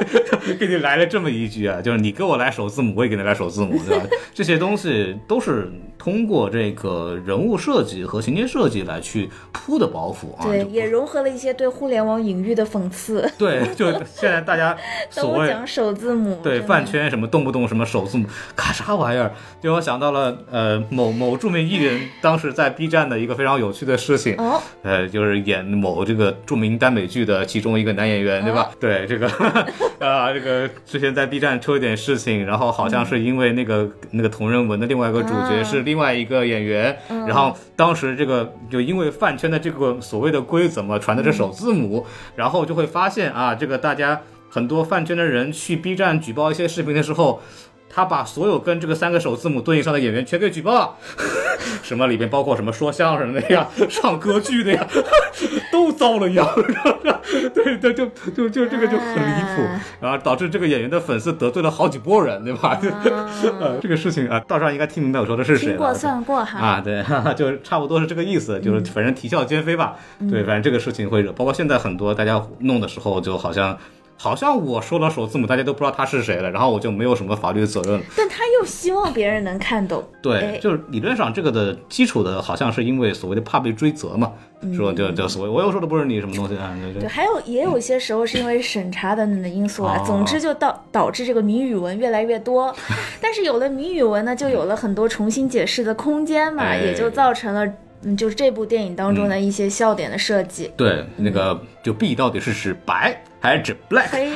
*laughs* 给你来了这么一句啊，就是你给我来首字母，我也给你来首字母，对吧？这些东西都是通过这个人物设计和情节设计来去铺的包袱啊。对，也融合了一些对互联网隐喻的讽刺。对，就现在大家 *laughs* 所谓都讲首字母，对饭圈什么动不动什么首字母，卡啥玩意儿？就我想到了呃某某著名艺人 *laughs* 当时在 B 站的一个非常有趣的事情，哦，呃，就是演某这个著名耽美剧的其中一个男演员，对吧？*laughs* 对这个啊，这个之前在 B 站出一点事情，然后好像是因为那个、那个同人文的另外一个主角啊是另外一个演员，然后当时这个就因为饭圈的这个所谓的规则嘛，传的是首字母，然后就会发现啊，这个大家很多饭圈的人去 B 站举报一些视频的时候。他把所有跟这个三个首字母对应上的演员全给举报了，*laughs* 什么里边包括什么说相声的呀、*laughs* 唱歌剧的呀，都遭了殃。*laughs* 对对，就就就这个就很离谱啊，然后导致这个演员的粉丝得罪了好几波人，对吧？呃，这个事情啊，道上应该听明白我说的是谁听过了。算过哈。啊，对，就差不多是这个意思，就是反正啼笑皆非吧。对，反正这个事情会惹，包括现在很多大家弄的时候，就好像好像我说了首字母，大家都不知道他是谁了，然后我就没有什么法律责任了。但他又希望别人能看懂。对哎，就是理论上这个的基础的，好像是因为所谓的怕被追责嘛，说就就所谓我又说的不是你什么东西啊，对对，对。还有也有些时候是因为审查等等的因素啊，哦总之就导导致这个谜语文越来越多。*laughs* 但是有了谜语文呢，就有了很多重新解释的空间嘛，哎也就造成了嗯，就是这部电影当中的一些笑点的设计。对，那个就 B 到底是指白还还指 black，*laughs*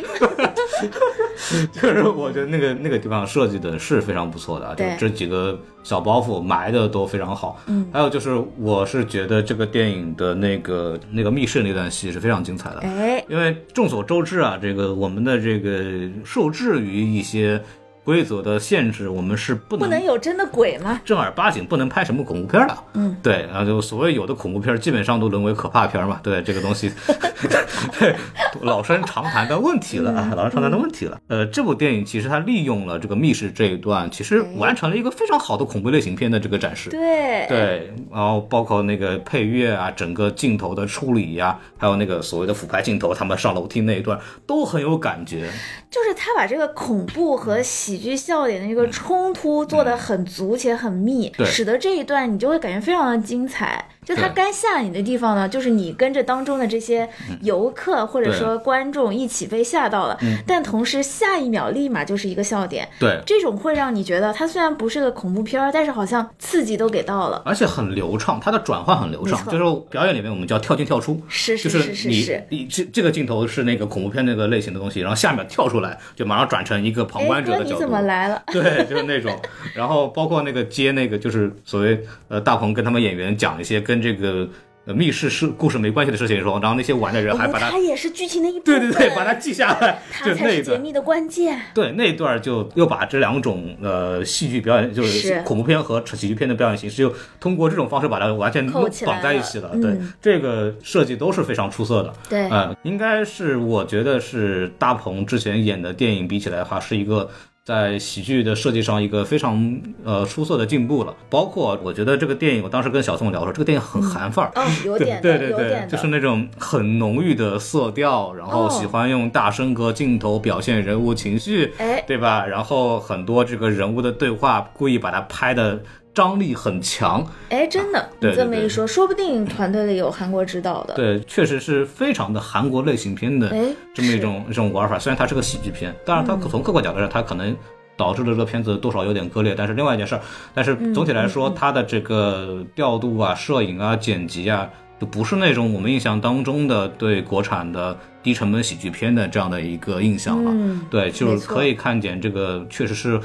就是我觉得那个那个地方设计的是非常不错的啊，就对这几个小包袱埋的都非常好。嗯，还有就是我是觉得这个电影的那个那个密室那段戏是非常精彩的。哎，因为众所周知啊，这个我们的这个受制于一些规则的限制，我们是不能不能有真的鬼吗？正儿八经不能拍什么恐怖片的。嗯，对，然后就所谓有的恐怖片，基本上都沦为可怕片嘛。对这个东西，*laughs* 对老生常谈的问题了啊，老生常谈的问题了。呃，这部电影其实它利用了这个密室这一段，其实完成了一个非常好的恐怖类型片的这个展示。对，对，然后包括那个配乐啊，整个镜头的处理呀、还有那个所谓的俯拍镜头，他们上楼梯那一段都很有感觉。就是他把这个恐怖和喜剧笑点的一个冲突做得很足且很密，对。使得这一段你就会感觉非常的精彩。就他该吓你的地方呢，就是你跟着当中的这些游客或者说观众一起被吓到了，但同时下一秒立马就是一个笑点。对，这种会让你觉得它虽然不是个恐怖片儿，但是好像刺激都给到了。而且很流畅，它的转换很流畅，就是表演里面我们叫跳进跳出。是是是是是，你这这个镜头是那个恐怖片那个类型的东西，然后下一秒跳出来就马上转成一个旁观者的角度。怎么来了？对，就是那种，然后包括那个接那个，就是所谓呃大鹏跟他们演员讲一些跟这个呃密室是故事没关系的事情的时候，然后那些玩的人还把它哦它也是剧情的一部分，对对对，把它记下来，它就才那一段。是解密的关键。对那一段就又把这两种呃戏剧表演，就是是恐怖片和喜剧片的表演形式，又通过这种方式把它完全绑在一起了。了对嗯，这个设计都是非常出色的。对呃，应该是我觉得是大鹏之前演的电影比起来的话，是一个。在喜剧的设计上，一个非常呃出色的进步了。包括我觉得这个电影，我当时跟小宋聊说，这个电影很韩范儿，哦，有对点，对对对就是那种很浓郁的色调，然后哦喜欢用大声格镜头表现人物情绪，哎对吧？然后很多这个人物的对话，故意把它拍的张力很强，哎，真的，对你这么一说，说不定团队里有韩国指导的。对，确实是非常的韩国类型片的哎这么一种一种玩法。虽然它是个喜剧片，当然它嗯从客观角度上，它可能。导致了这个片子多少有点割裂，但是另外一件事儿，但是总体来说，它的这个调度啊、摄影啊、剪辑啊，就不是那种我们印象当中的对国产的低成本喜剧片的这样的一个印象了。嗯对，就是可以看见这个确实是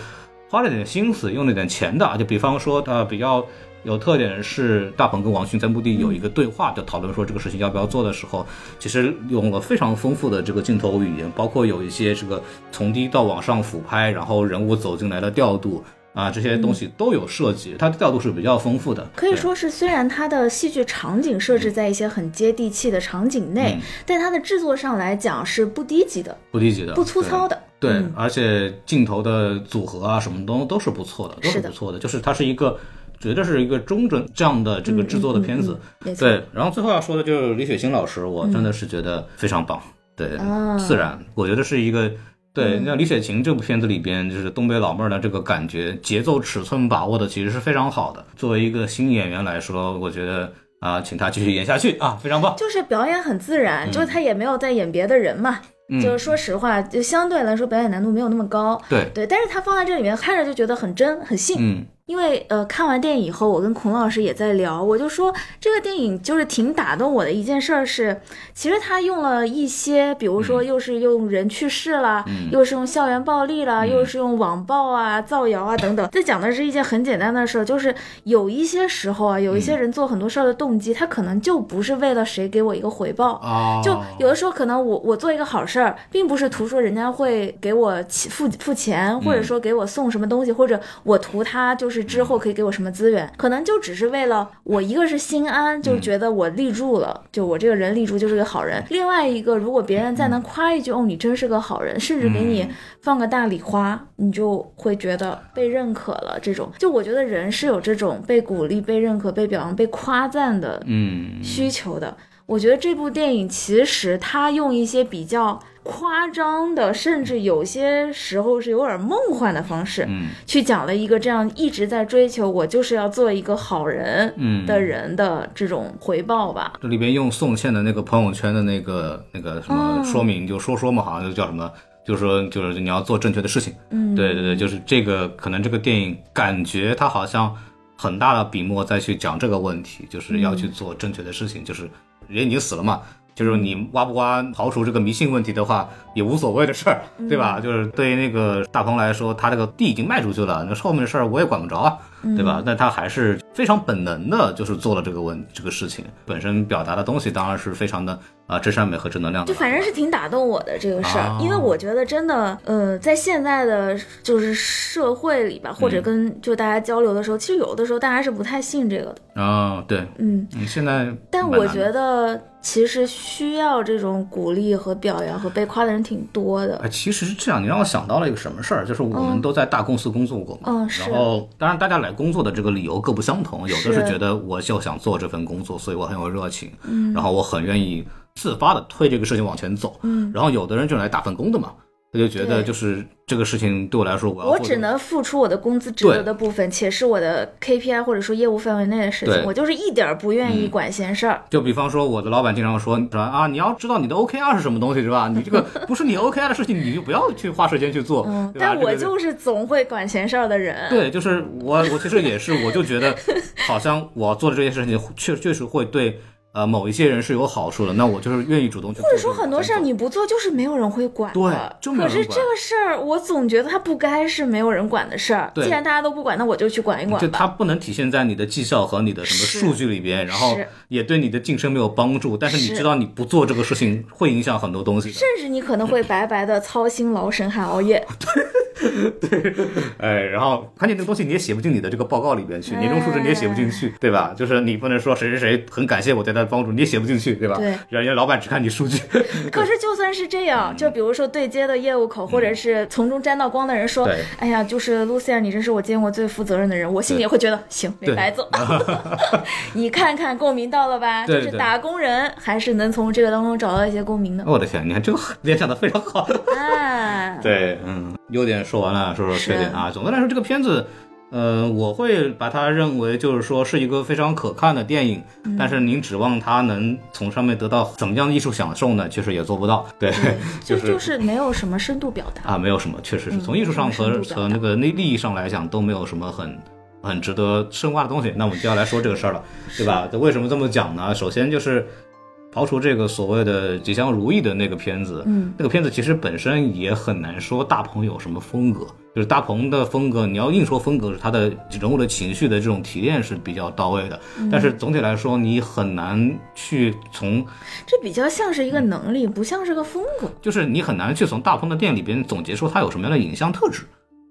花了点心思，用了点钱的。就比方说，呃，比较有特点是大鹏跟王迅在墓地有一个对话，就讨论说这个事情要不要做的时候，其实用了非常丰富的这个镜头语言，包括有一些这个从低到往上俯拍，然后人物走进来的调度。啊，这些东西都有设计，它的调度是比较丰富的，可以说是，虽然它的戏剧场景设置在一些很接地气的场景内，嗯但它的制作上来讲是不低级的、不低级的，不粗糙的。对，嗯而且镜头的组合啊，什么都都是不错的，都是不错的。就是它是一个，绝对是一个中准这样的这个制作的片子。嗯嗯嗯对，然后最后要说的就是李雪琴老师，我真的是觉得非常棒。对，啊自然，我觉得是一个。对，那李雪琴这部片子里边，就是东北老妹儿的这个感觉、节奏、尺寸把握的其实是非常好的。作为一个新演员来说，我觉得啊、请她继续演下去啊，非常棒。就是表演很自嗯然，就是他也没有在演别的人嘛。就是说实话，就相对来说表演难度没有那么高。对，对，但是他放在这里面看着就觉得很真很信。嗯，因为呃，看完电影以后，我跟孔老师也在聊，我就说这个电影就是挺打动我的一件事儿是，其实他用了一些，比如说又是用人去世啦，又是用校园暴力啦，又是用网暴啊、造谣啊等等。这讲的是一件很简单的事儿，就是有一些时候啊，有一些人做很多事儿的动机，他可能就不是为了谁给我一个回报，啊，就有的时候可能我我做一个好事儿，并不是图说人家会给我起付付钱，或者说给我送什么东西，或者我图他就是之后可以给我什么资源，可能就只是为了我一个是心安，就觉得我立住了，就我这个人立住就是个好人。另外一个，如果别人再能夸一句哦你真是个好人，甚至给你放个大礼花，你就会觉得被认可了。这种就我觉得人是有这种被鼓励、被认可、被表扬、被夸赞的嗯，需求的。我觉得这部电影其实它用一些比较夸张的，甚至有些时候是有点梦幻的方式，嗯去讲了一个这样一直在追求我就是要做一个好人嗯的人的这种回报吧。这里边用宋茜的那个朋友圈的那个那个什么哦说明，就说说嘛，好像就叫什么，就是说就是你要做正确的事情。嗯，对对对，就是这个，可能这个电影感觉它好像很大的笔墨再去讲这个问题，就是要去做正确的事情，就是人已经死了嘛，就是你挖不挖刨除这个迷信问题的话，也无所谓的事儿，对吧？就是对于那个大鹏来说，他这个地已经卖出去了，那后面的事儿我也管不着啊，对吧？但他还是非常本能的，就是做了这个问这个事情，本身表达的东西当然是非常的啊真善美和正能量的就。反正是挺打动我的这个事儿，啊因为我觉得真的，呃，在现在的就是社会里吧，或者跟就大家交流的时候，其实有的时候大家是不太信这个的，啊、对，嗯，嗯，现在但我觉得其实需要这种鼓励和表扬和被夸的人挺多的哎，，其实是这样，你让我想到了一个什么事儿，就是我们都在大公司工作过嘛，嗯是然后当然大家来工作的这个理由各不相同，有的是是。觉得我就想做这份工作，所以我很有热情，嗯，然后我很愿意自发的推这个事情往前走，嗯，然后有的人就来打份工的嘛，他就觉得就是这个事情对我来说，我要我只能付出我的工资值得的部分，且是我的 KPI 或者说业务范围内的事情，我就是一点儿不愿意嗯管闲事儿。就比方说，我的老板经常说，说啊，你要知道你的 OKR 是什么东西，是吧？你这个 *laughs* 不是你 OKR 的事情，你就不要去花时间去做。嗯，但我就是总会管闲事儿的人。对，就是我，我其实也是，我就觉得好像我做的这件事情确确实会对呃某一些人是有好处的，那我就是愿意主动去做或者。说很多事儿你不做，就是没有人会管的。对就没有人管可是这个事儿，我总觉得它不该是没有人管的事儿。对既然大家都不管，那我就去管一管就。它不能体现在你的绩效和你的什么数据里边，然后也对你的晋升没有帮助。但是你知道你不做这个事情会影响很多东西。甚至你可能会白白的操心劳神还熬夜。*laughs* *laughs* 哎，然后关键这个东西你也写不进你的这个报告里边去，哎年终述职你也写不进去，对吧？就是你不能说谁谁谁很感谢我对他的帮助，你也写不进去，对吧？对人家老板只看你数据。*laughs* 可是就算是这样，就比如说对接的业务口，或者是从中沾到光的人说：“哎呀，就是 Lucia，你真是我见过最负责任的人。”我心里也会觉得行，没白做。*laughs* 你看看共鸣到了吧？对对就是打工人还是能从这个当中找到一些共鸣的。我的天，你看这个联想的非常好。啊，对，嗯，优点说完了，说说缺点啊。总的来说，这个片子，呃，我会把它认为就是说是一个非常可看的电影，嗯但是您指望它能从上面得到怎么样的艺术享受呢？其实也做不到。*laughs* 对，就就是就是没有什么深度表达。啊，没有什么，确实是嗯从艺术上和和那个利利益上来讲都没有什么很很值得深挖的东西。那我们就要来说这个事儿了，对吧？为什么这么讲呢？首先就是刨除这个所谓的吉祥如意的那个片子，嗯，那个片子其实本身也很难说大鹏有什么风格，就是大鹏的风格，你要硬说风格，是他的人物的情绪的这种提炼是比较到位的，嗯但是总体来说，你很难去从这比较像是一个能力，不像是个风格，就是你很难去从大鹏的电影里边总结出他有什么样的影像特质，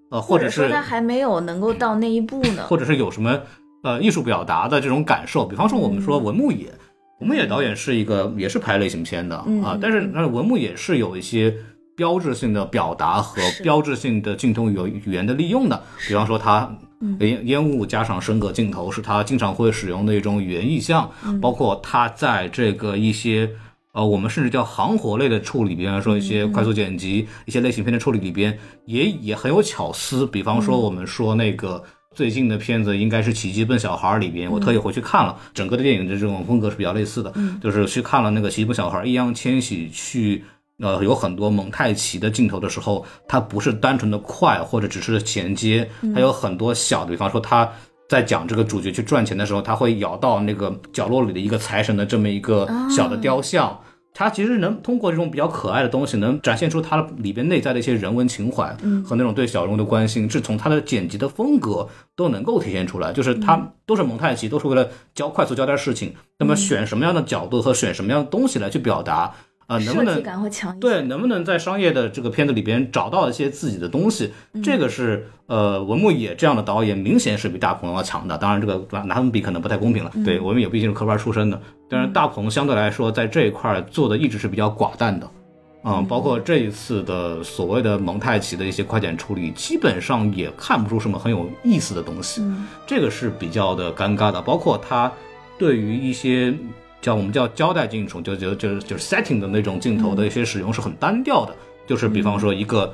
呃，或者是说他还没有能够到那一步呢。或者是有什么呃艺术表达的这种感受。比方说我们说文牧野，文牧野导演是一个也是拍类型片的嗯啊，但是那文牧也是有一些。标志性的表达和标志性的镜头语语言的利用的，比方说他嗯。烟烟雾加上升格镜头是他经常会使用的一种语言意象，嗯。包括他在这个一些呃我们甚至叫行活类的处理，比方说一些快速剪辑、一些类型片的处理里边也也很有巧思，比方说我们说那个。最近的片子应该是《奇迹笨小孩》里边，我特意回去看了，整个的电影的这种风格是比较类似的，就是去看了那个《奇迹笨小孩》，易烊千玺去呃有很多蒙太奇的镜头的时候，它不是单纯的快或者只是衔接，它有很多小的，比方说他。在讲这个主角去赚钱的时候，他会咬到那个角落里的一个财神的这么一个小的雕像，它其实能通过这种比较可爱的东西，能展现出它里边内在的一些人文情怀和那种对小人物的关心，是从它的剪辑的风格都能够体现出来。就是它都是蒙太奇，都是为了交快速交代事情，那么选什么样的角度和选什么样的东西来去表达，啊、能不能设计感会强一些。对，能不能在商业的这个片子里边找到一些自己的东西？这个是呃文牧野这样的导演明显是比大鹏要强的。当然，这个拿他们比可能不太公平了。对文牧野毕竟是科班出身的，但是大鹏相对来说在这一块儿做的一直是比较寡淡的。嗯，包括这一次的所谓的蒙太奇的一些快剪处理，基本上也看不出什么很有意思的东西。这个是比较的尴尬的。包括他对于一些叫我们叫交代镜头，就就就是就是 setting 的那种镜头的一些使用是很单调的，就是比方说一个。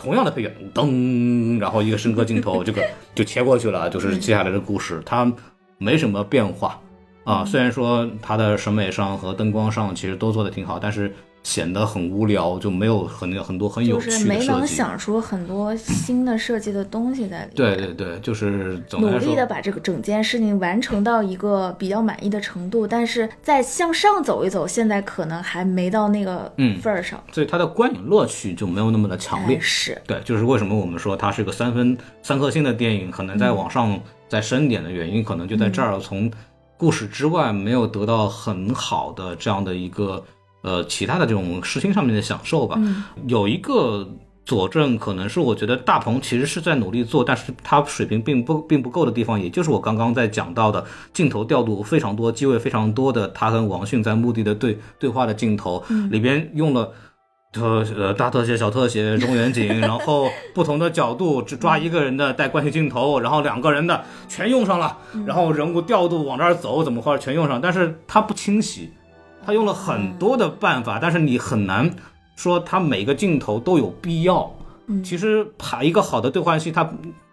同样的配乐，噔，然后一个升格镜头，*laughs* 这个就切过去了，就是接下来的故事，它没什么变化啊。虽然说它的审美上和灯光上其实都做的挺好，但是显得很无聊，就没有很很多很有就是没趣的设计。能想出很多新的设计的东西在里面。对对对，就是努力的把这个整件事情完成到一个比较满意的程度，但是再向上走一走，现在可能还没到那个嗯份儿上。所以它的观影乐趣就没有那么的强烈哎。是，对，就是为什么我们说它是个三分三颗星的电影，可能再往上再深点的原因，可能就在这儿，从故事之外没有得到很好的这样的一个呃其他的这种视听上面的享受吧。有一个佐证，可能是我觉得大鹏其实是在努力做，但是他水平并不并不够的地方，也就是我刚刚在讲到的镜头调度非常多、机位非常多的他跟王迅在墓地的对 *laughs* 对话的镜头，里边用了。特呃大特写、小特写、中远景，然后不同的角度只抓一个人的带关系镜头，然后两个人的全用上了，然后人物调度往这儿走怎么画全用上，但是它不清晰，它用了很多的办法，但是你很难说他每个镜头都有必要。其实拍一个好的对话戏，他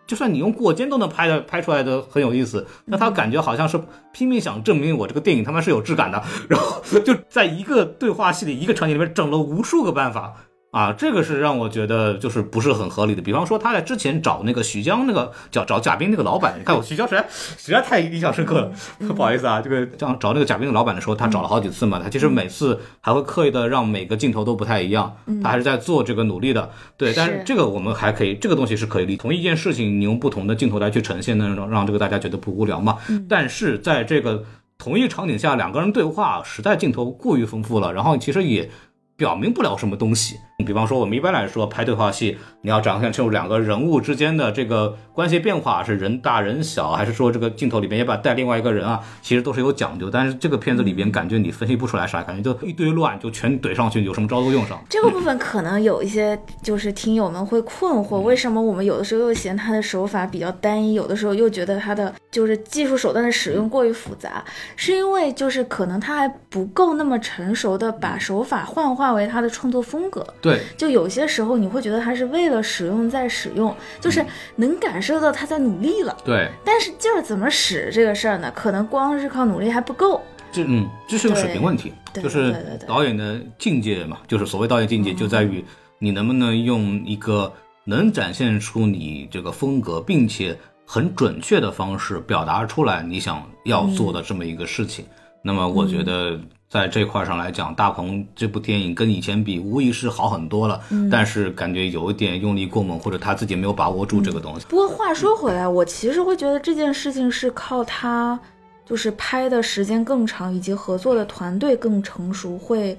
就算你用过肩都能拍的拍出来的很有意思，那他感觉好像是拼命想证明我这个电影他妈是有质感的，然后就在一个对话戏里一个场景里面整了无数个办法。啊，这个是让我觉得就是不是很合理的。比方说，他在之前找那个徐江那个找找贾冰那个老板，你看我徐江实在实在太印象深刻了，不好意思啊，这个这样找那个贾冰的老板的时候，他找了好几次嘛，他其实每次还会刻意的让每个镜头都不太一样，他还是在做这个努力的。对，但是是这个我们还可以，这个东西是可以理。同一件事情，你用不同的镜头来去呈现，能让让这个大家觉得不无聊嘛？但是在这个同一场景下，两个人对话，实在镜头过于丰富了，然后其实也。表明不了什么东西，比方说我们一般来说拍对话戏，你要展现出两个人物之间的这个关系变化是人大人小，还是说这个镜头里边也把带另外一个人啊，其实都是有讲究。但是这个片子里边感觉你分析不出来啥，感觉就一堆乱，就全怼上去，有什么招都用上。这个部分可能有一些就是听友们会困惑，为什么我们有的时候又嫌他的手法比较单一，有的时候又觉得他的就是技术手段的使用过于复杂，是因为就是可能他还不够那么成熟的把手法幻化为他的创作风格。对，就有些时候你会觉得他是为了使用在使用，就是能感受到他在努力了。对，但是劲儿怎么使这个事儿呢？可能光是靠努力还不够。这嗯，这是个水平问题，对就是导演的境界嘛，就是所谓导演境界就在于你能不能用一个能展现出你这个风格，并且很准确的方式表达出来你想要做的这么一个事情。那么我觉得在这块上来讲，大鹏这部电影跟以前比，无疑是好很多了，嗯。但是感觉有一点用力过猛，或者他自己没有把握住这个东西。不过话说回来，我其实会觉得这件事情是靠他，就是拍的时间更长，以及合作的团队更成熟，会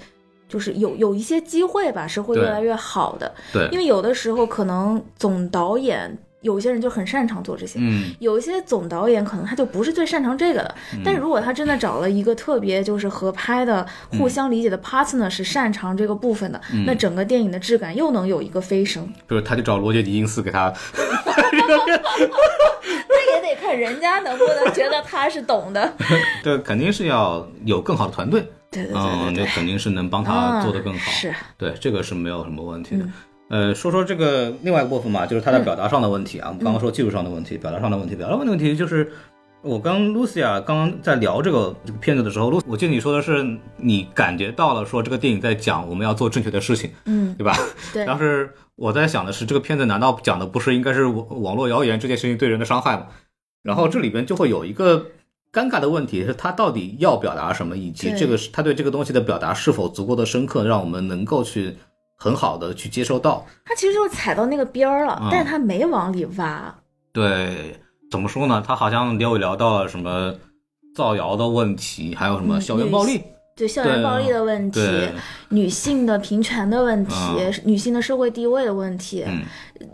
就是有有一些机会吧，是会越来越好的。对。因，为有的时候可能总导演有些人就很擅长做这些。嗯，有一些总导演可能他就不是最擅长这个的，但如果他真的找了一个特别就是合拍的、互相理解的 partner 是擅长这个部分的，那整个电影的质感又能有一个飞升。比如他就找罗杰·狄金斯给他，*laughs* 那也得看人家能不能觉得他是懂的。*laughs* 对肯定是要有更好的团队，对对对嗯，对嗯，那肯定是能帮他啊做得更好。是，对，这个是没有什么问题的。呃，说说这个另外一个部分嘛，就是他在表达上的问题啊。我们刚刚说技术上的问题，表达上的问题，表达上的问题就是。我跟 Lucia 刚刚在聊这个这个片子的时候，Lu，我记得你说的是你感觉到了说这个电影在讲我们要做正确的事情，嗯，对吧？对，当时我在想的是，这个片子难道讲的不是应该是网网络谣言这件事情对人的伤害吗？然后这里边就会有一个尴尬的问题，是他到底要表达什么，以及这个是他对这个东西的表达是否足够的深刻，让我们能够去很好的去接受到。他其实就是踩到那个边儿了，嗯但是他没往里挖。对，怎么说呢？他好像聊一聊到了什么造谣的问题，还有什么嗯校园暴力。对校园暴力的问题，女性的平权的问题，嗯女性的社会地位的问题，嗯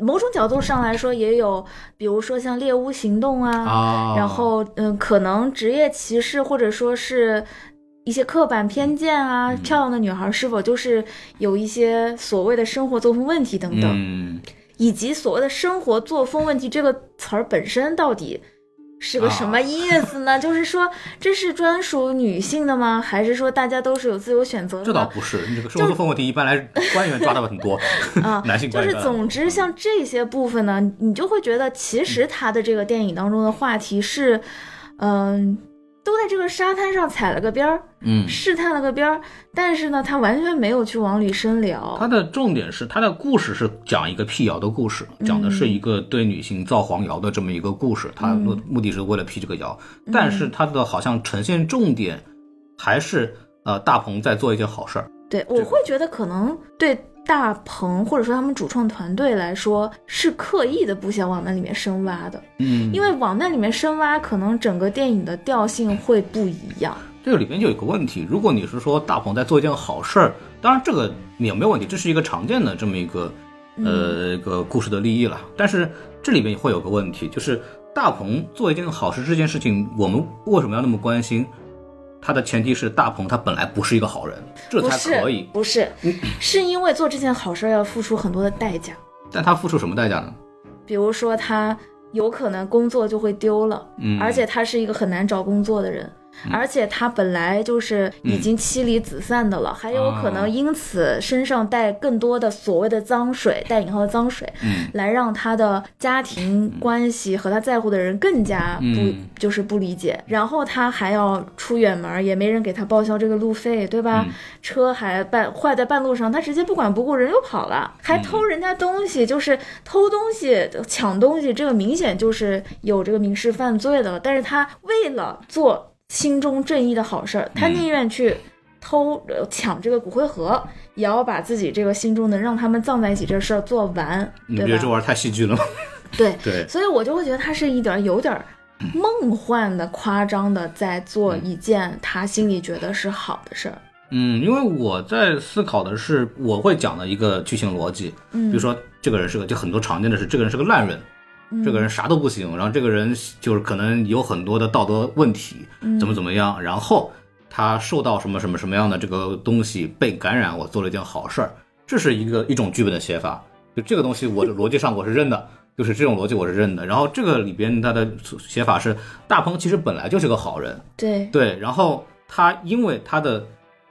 某种角度上来说也有，比如说像猎巫行动啊，啊，然后嗯、可能职业歧视或者说是。一些刻板偏见啊，嗯漂亮的女孩是否就是有一些所谓的生活作风问题等等，嗯，以及所谓的生活作风问题这个词儿本身到底是个什么意思呢？*laughs* 就是说这是专属女性的吗？还是说大家都是有自由选择的这倒？不是，这个生活作风问题一般来 *laughs* 官员抓的很多，*laughs* 啊男性就是总之像这些部分呢，你就会觉得其实他的这个电影当中的话题是，嗯、都在这个沙滩上踩了个边儿，嗯，试探了个边儿，但是呢，他完全没有去往里深聊。他的重点是他的故事是讲一个辟谣的故事，讲的是一个对女性造黄谣的这么一个故事，他目目的是为了辟这个谣，但是他的好像呈现重点还是呃大鹏在做一件好事儿，对，我会觉得可能对大鹏或者说他们主创团队来说是刻意的不想往那里面深挖的，嗯，因为往那里面深挖，可能整个电影的调性会不一样。这个里边就有一个问题，如果你是说大鹏在做一件好事儿，当然这个也没有问题，这是一个常见的这么一个呃一个故事的立意了。但是这里边会有个问题，就是大鹏做一件好事这件事情，我们为什么要那么关心？它的前提是大鹏他本来不是一个好人，这才可以。不是，是因为做这件好事要付出很多的代价，但他付出什么代价呢？比如说他有可能工作就会丢了，嗯而且他是一个很难找工作的人。而且他本来就是已经妻离子散的了，还有可能因此身上带更多的所谓的脏水（带引号的脏水），嗯来让他的家庭关系和他在乎的人更加不、嗯就是不理解。然后他还要出远门，也没人给他报销这个路费，对吧？嗯车还半坏在半路上，他直接不管不顾，人又跑了，还偷人家东西，就是偷东西、抢东西，这个明显就是有这个民事犯罪的了。但是他为了做心中正义的好事儿，他嗯宁愿去偷呃抢这个骨灰盒，也要把自己这个心中能让他们葬在一起这事儿做完，你不觉得这？玩意儿太戏剧了吗？*laughs* 对，对，所以我就会觉得他是一点儿有点儿梦幻的、夸张的，在做一件他心里觉得是好的事儿。嗯，因为我在思考的是我会讲的一个剧情逻辑，嗯比如说这个人是个，就很多常见的是这个人是个烂人，嗯这个人啥都不行，然后这个人就是可能有很多的道德问题，嗯。怎么怎么样，然后他受到什么什么什么样的这个东西被感染，我做了一件好事儿，这是一个一种剧本的写法，就这个东西我的逻辑上我是认的。*laughs* 就是这种逻辑我是认的，然后这个里边他的写法是大鹏其实本来就是个好人，对，对，然后他因为他的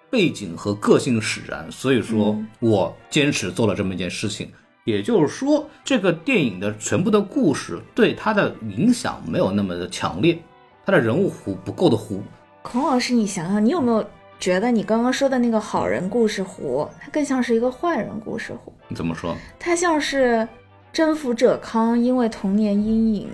背景和个性使然，所以说嗯。我坚持做了这么一件事情。也就是说，这个电影的全部的故事对他的影响没有那么的强烈，他的人物弧不够的弧。孔老师，你想想，你有没有觉得你刚刚说的那个好人故事弧，它更像是一个坏人故事弧？你怎么说？它像是征服者康因为童年阴影，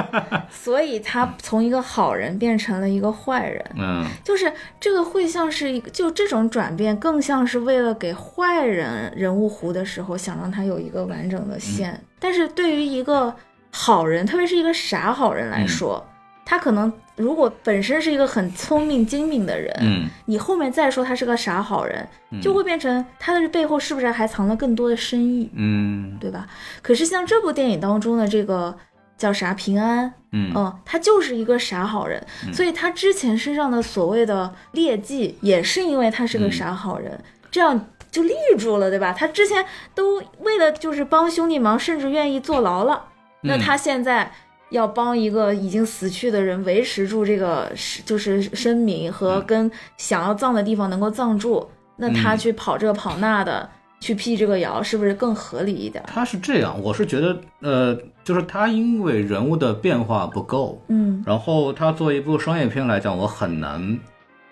*laughs* 所以他从一个好人变成了一个坏人。嗯就是这个会像是一个，就这种转变更像是为了给坏人人物弧的时候，想让他有一个完整的线。但是对于一个好人，特别是一个傻好人来说，他可能如果本身是一个很聪明精明的人，嗯。你后面再说他是个傻好人，就会变成他的背后是不是还藏了更多的深意，嗯。对吧？可是像这部电影当中的这个叫啥平安，嗯。嗯，他就是一个傻好人，所以他之前身上的所谓的劣迹，也是因为他是个傻好人，这样就立住了，对吧？他之前都为了就是帮兄弟忙，甚至愿意坐牢了，那他现在要帮一个已经死去的人维持住这个是就是声明和跟想要葬的地方能够葬住，那他嗯去跑这跑那的。去辟这个谣，是不是更合理一点？他是这样，我是觉得，呃，就是他因为人物的变化不够，嗯，然后他作为一部商业片来讲，我很难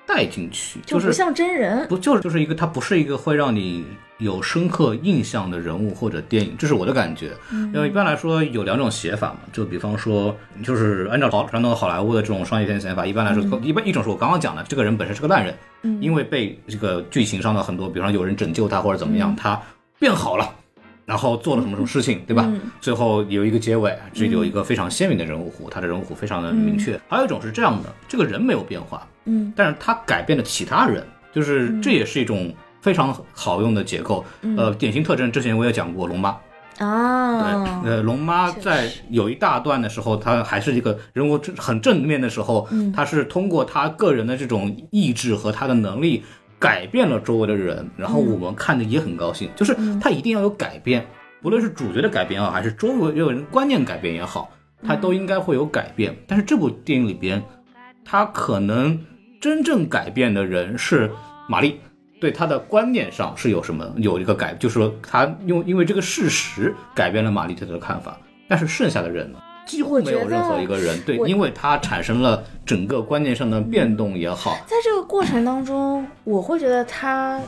带进去，就是不像真人。不就是就是一个，他不是一个会让你有深刻印象的人物或者电影，这是我的感觉。因为一般来说有两种写法嘛，就比方说，就是按照好传统好莱坞的这种商业片写法，一般来说，一般一种是我刚刚讲的，这个人本身是个烂人，嗯因为被这个剧情上的很多，比方说有人拯救他或者怎么样，他变好了。然后做了什么什么事情，对吧？嗯最后有一个结尾，这有一个非常鲜明的人物弧，他的人物弧非常的明确。还有一种是这样的，这个人没有变化，嗯但是他改变了其他人，就是这也是一种非常好用的结构。呃，典型特征之前我也讲过，龙妈。啊，对，呃，龙妈在有一大段的时候，她还是一个人物很正面的时候，嗯她是通过她个人的这种意志和她的能力改变了周围的人，然后我们看的也很高兴。就是她一定要有改变，不论是主角的改变也好，还是周围有人观念改变也好，她都应该会有改变。但是这部电影里边，她可能真正改变的人是玛丽。对她的观念上是有什么有一个改，就是说她用因为这个事实改变了玛丽对他的看法，但是剩下的人呢，几乎没有任何一个人。对，因为他产生了整个观念上的变动也好，在这个过程当中，我会觉得他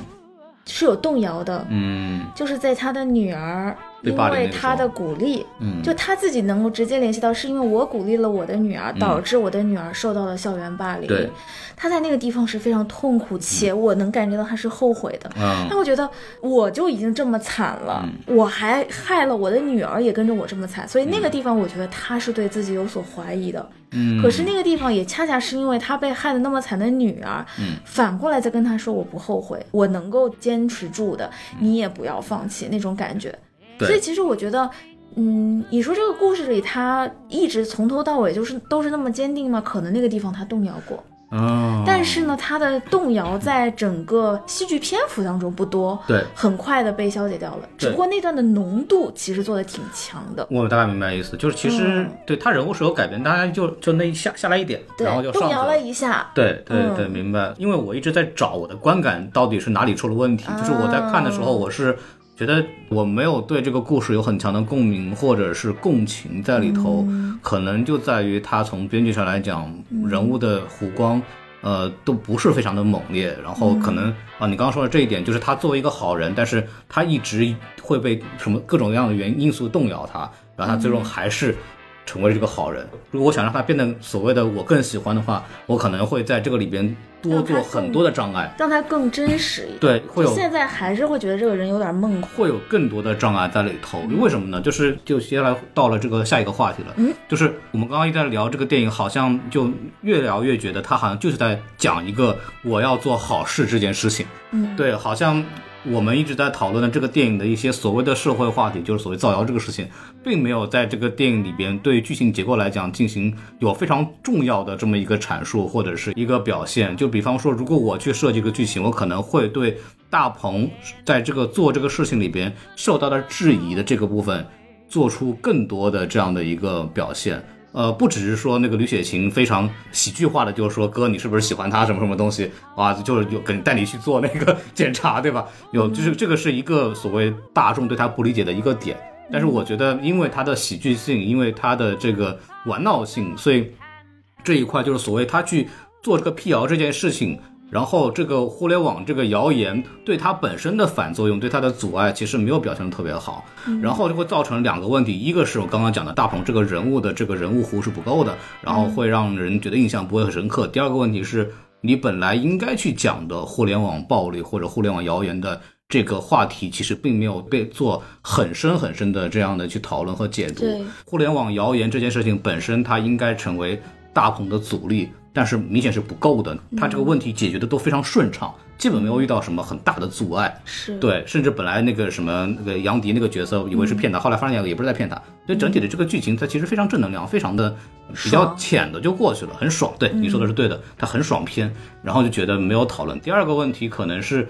是有动摇的，嗯。就是在他的女儿因为他的鼓励，嗯，就他自己能够直接联系到，是因为我鼓励了我的女儿，导致我的女儿受到了校园霸凌。对，他在那个地方是非常痛苦，且我能感觉到他是后悔的。嗯。他会觉得我就已经这么惨了，我还害了我的女儿也跟着我这么惨，所以那个地方我觉得他是对自己有所怀疑的。嗯，可是那个地方也恰恰是因为他被害的那么惨的女儿，嗯。反过来再跟他说我不后悔，我能够坚持住的，你也不要放弃那种感觉。对。所以其实我觉得。嗯，你说这个故事里他一直从头到尾就是都是那么坚定吗？可能那个地方他动摇过，嗯，但是呢，他的动摇在整个戏剧篇幅当中不多，对。很快的被消解掉了。只不过那段的浓度其实做的挺强的，我大概明白意思，就是其实、嗯。对他人物是有改变，大家就就那一下下来一点，对然后就，动摇了一下，对对嗯。对，明白。因为我一直在找我的观感到底是哪里出了问题，就是我在看的时候，啊。我是觉得我没有对这个故事有很强的共鸣或者是共情在里头，嗯可能就在于他从编剧上来讲，人物的弧光。呃，都不是非常的猛烈，然后可能、啊，你刚刚说的这一点，就是他作为一个好人，但是他一直会被什么各种各样的原因素动摇他，然后他最终还是成为了这个好人。如果我想让他变得所谓的我更喜欢的话，我可能会在这个里边多做很多的障碍，让他更真实一点。对，会有现在还是会觉得这个人有点梦幻。会有更多的障碍在里头。为什么呢？就是就接下来到了这个下一个话题了，嗯，就是我们刚刚一直在聊这个电影，好像就越聊越觉得他好像就是在讲一个我要做好事这件事情。嗯，对，好像我们一直在讨论的这个电影的一些所谓的社会话题，就是所谓造谣这个事情，并没有在这个电影里边对剧情结构来讲进行有非常重要的这么一个阐述或者是一个表现。就比方说，如果我去设计一个剧情，我可能会对大鹏在这个做这个事情里边受到的质疑的这个部分，做出更多的这样的一个表现。呃，不只是说那个吕雪晴非常喜剧化的，就是说哥，你是不是喜欢她什么什么东西啊？就是有跟带你去做那个 *laughs* 检查，对吧？有，就是这个是一个所谓大众对他不理解的一个点。但是我觉得，因为他的喜剧性，因为他的这个玩闹性，所以这一块就是所谓他去做这个辟谣这件事情，然后这个互联网这个谣言对它本身的反作用，对它的阻碍，其实没有表现的特别好，然后就会造成两个问题，一个是我刚刚讲的大鹏这个人物的这个人物弧是不够的，然后会让人觉得印象不会很深刻。第二个问题是你本来应该去讲的互联网暴力或者互联网谣言的。这个话题其实并没有被做很深很深的这样的去讨论和解读。互联网谣言这件事情本身，它应该成为大鹏的阻力，但是明显是不够的。他这个问题解决的都非常顺畅，基本没有遇到什么很大的阻碍。是，对，甚至本来那个什么那个杨迪那个角色以为是骗他，后来发现也不是在骗他。所以整体的这个剧情它其实非常正能量，非常的比较浅的就过去了，很爽。对，你说的是对的，它很爽片，然后就觉得没有讨论。第二个问题可能是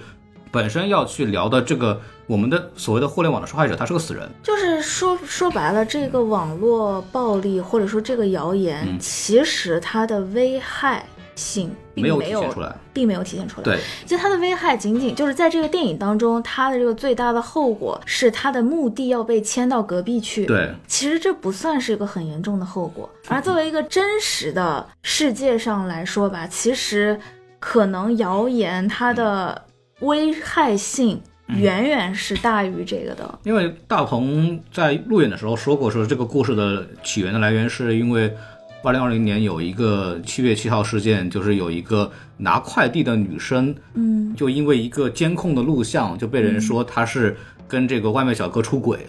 本身要去聊的这个我们的所谓的互联网的受害者，他是个死人。就是说说白了，这个网络暴力或者说这个谣言，嗯其实它的危害性并没有没有体现出来，并没有体现出来。对，其实它的危害仅仅就是在这个电影当中，它的这个最大的后果是它的墓地要被迁到隔壁去。对，其实这不算是一个很严重的后果，而作为一个真实的世界上来说吧，其实可能谣言它的危害性远远是大于这个的。因为大鹏在路演的时候说过，说这个故事的起源的来源是因为二零二零年有一个七月七号事件，就是有一个拿快递的女生，嗯，就因为一个监控的录像，就被人说她是跟这个外卖小哥出轨。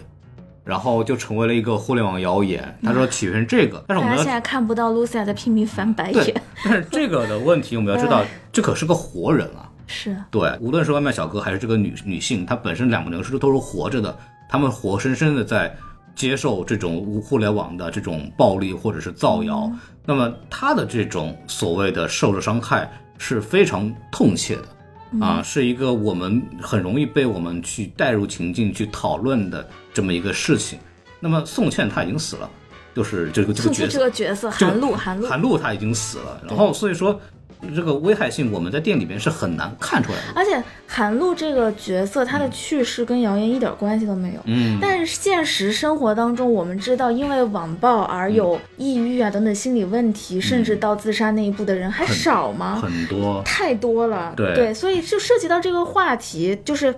然后就成为了一个互联网谣言。他说起源是这个，但是我们现在看不到 Lucia 在拼命翻白眼，，但是这个的问题我们要知道，*laughs* 这可是个活人啊。是对，无论是外卖小哥还是这个女女性，她本身两个人是都是活着的，他们活生生的在接受这种互联网的这种暴力或者是造谣，那么她的这种所谓的受了伤害是非常痛切的。啊，是一个我们很容易被我们去带入情境去讨论的这么一个事情。那么宋茜她已经死了，就是这个这个角色这个角色，韩露，韩露，韩露她已经死了，然后所以说这个危害性，我们在电影里边是很难看出来的。而且韩露这个角色，她的去世跟谣言一点关系都没有。嗯，但是现实生活当中，我们知道，因为网暴而有抑郁啊等等心理问题，甚至到自杀那一步的人还少吗？很多，太多了。对所以就涉及到这个话题，就是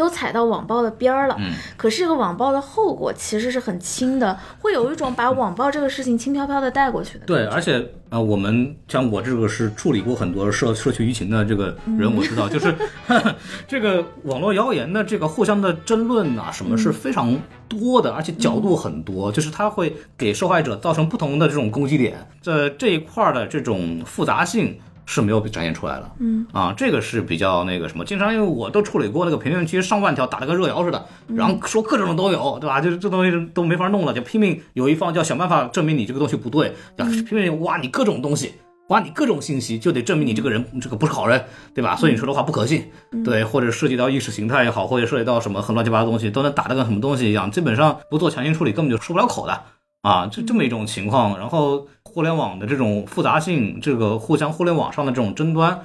都踩到网暴的边儿了。嗯，可是这个网暴的后果其实是很轻的，会有一种把网暴这个事情轻飘飘的带过去的。对，而且呃，我们像我这个是处理过很多社社区舆情的这个人，我知道，就是 *laughs* *laughs* 这个网络谣言的这个互相的争论啊，什么是非常多的，而且角度很多，就是它会给受害者造成不同的这种攻击点，这这一块儿的这种复杂性。是没有被展现出来了，嗯。啊，这个是比较那个什么，经常因为我都处理过那个评论区上万条，打的跟热窑似的，然后说各种都有，对吧？就是这东西都没法弄了，就拼命有一方就要想办法证明你这个东西不对，要拼命挖你各种东西，挖你各种信息，就得证明你这个人这个不是好人，对吧？所以你说的话不可信，对，或者涉及到意识形态也好，或者涉及到什么很乱七八糟的东西，都能打得跟什么东西一样，基本上不做强行处理根本就出不了口的。啊，就这么一种情况，然后互联网的这种复杂性，这个互相互联网上的这种争端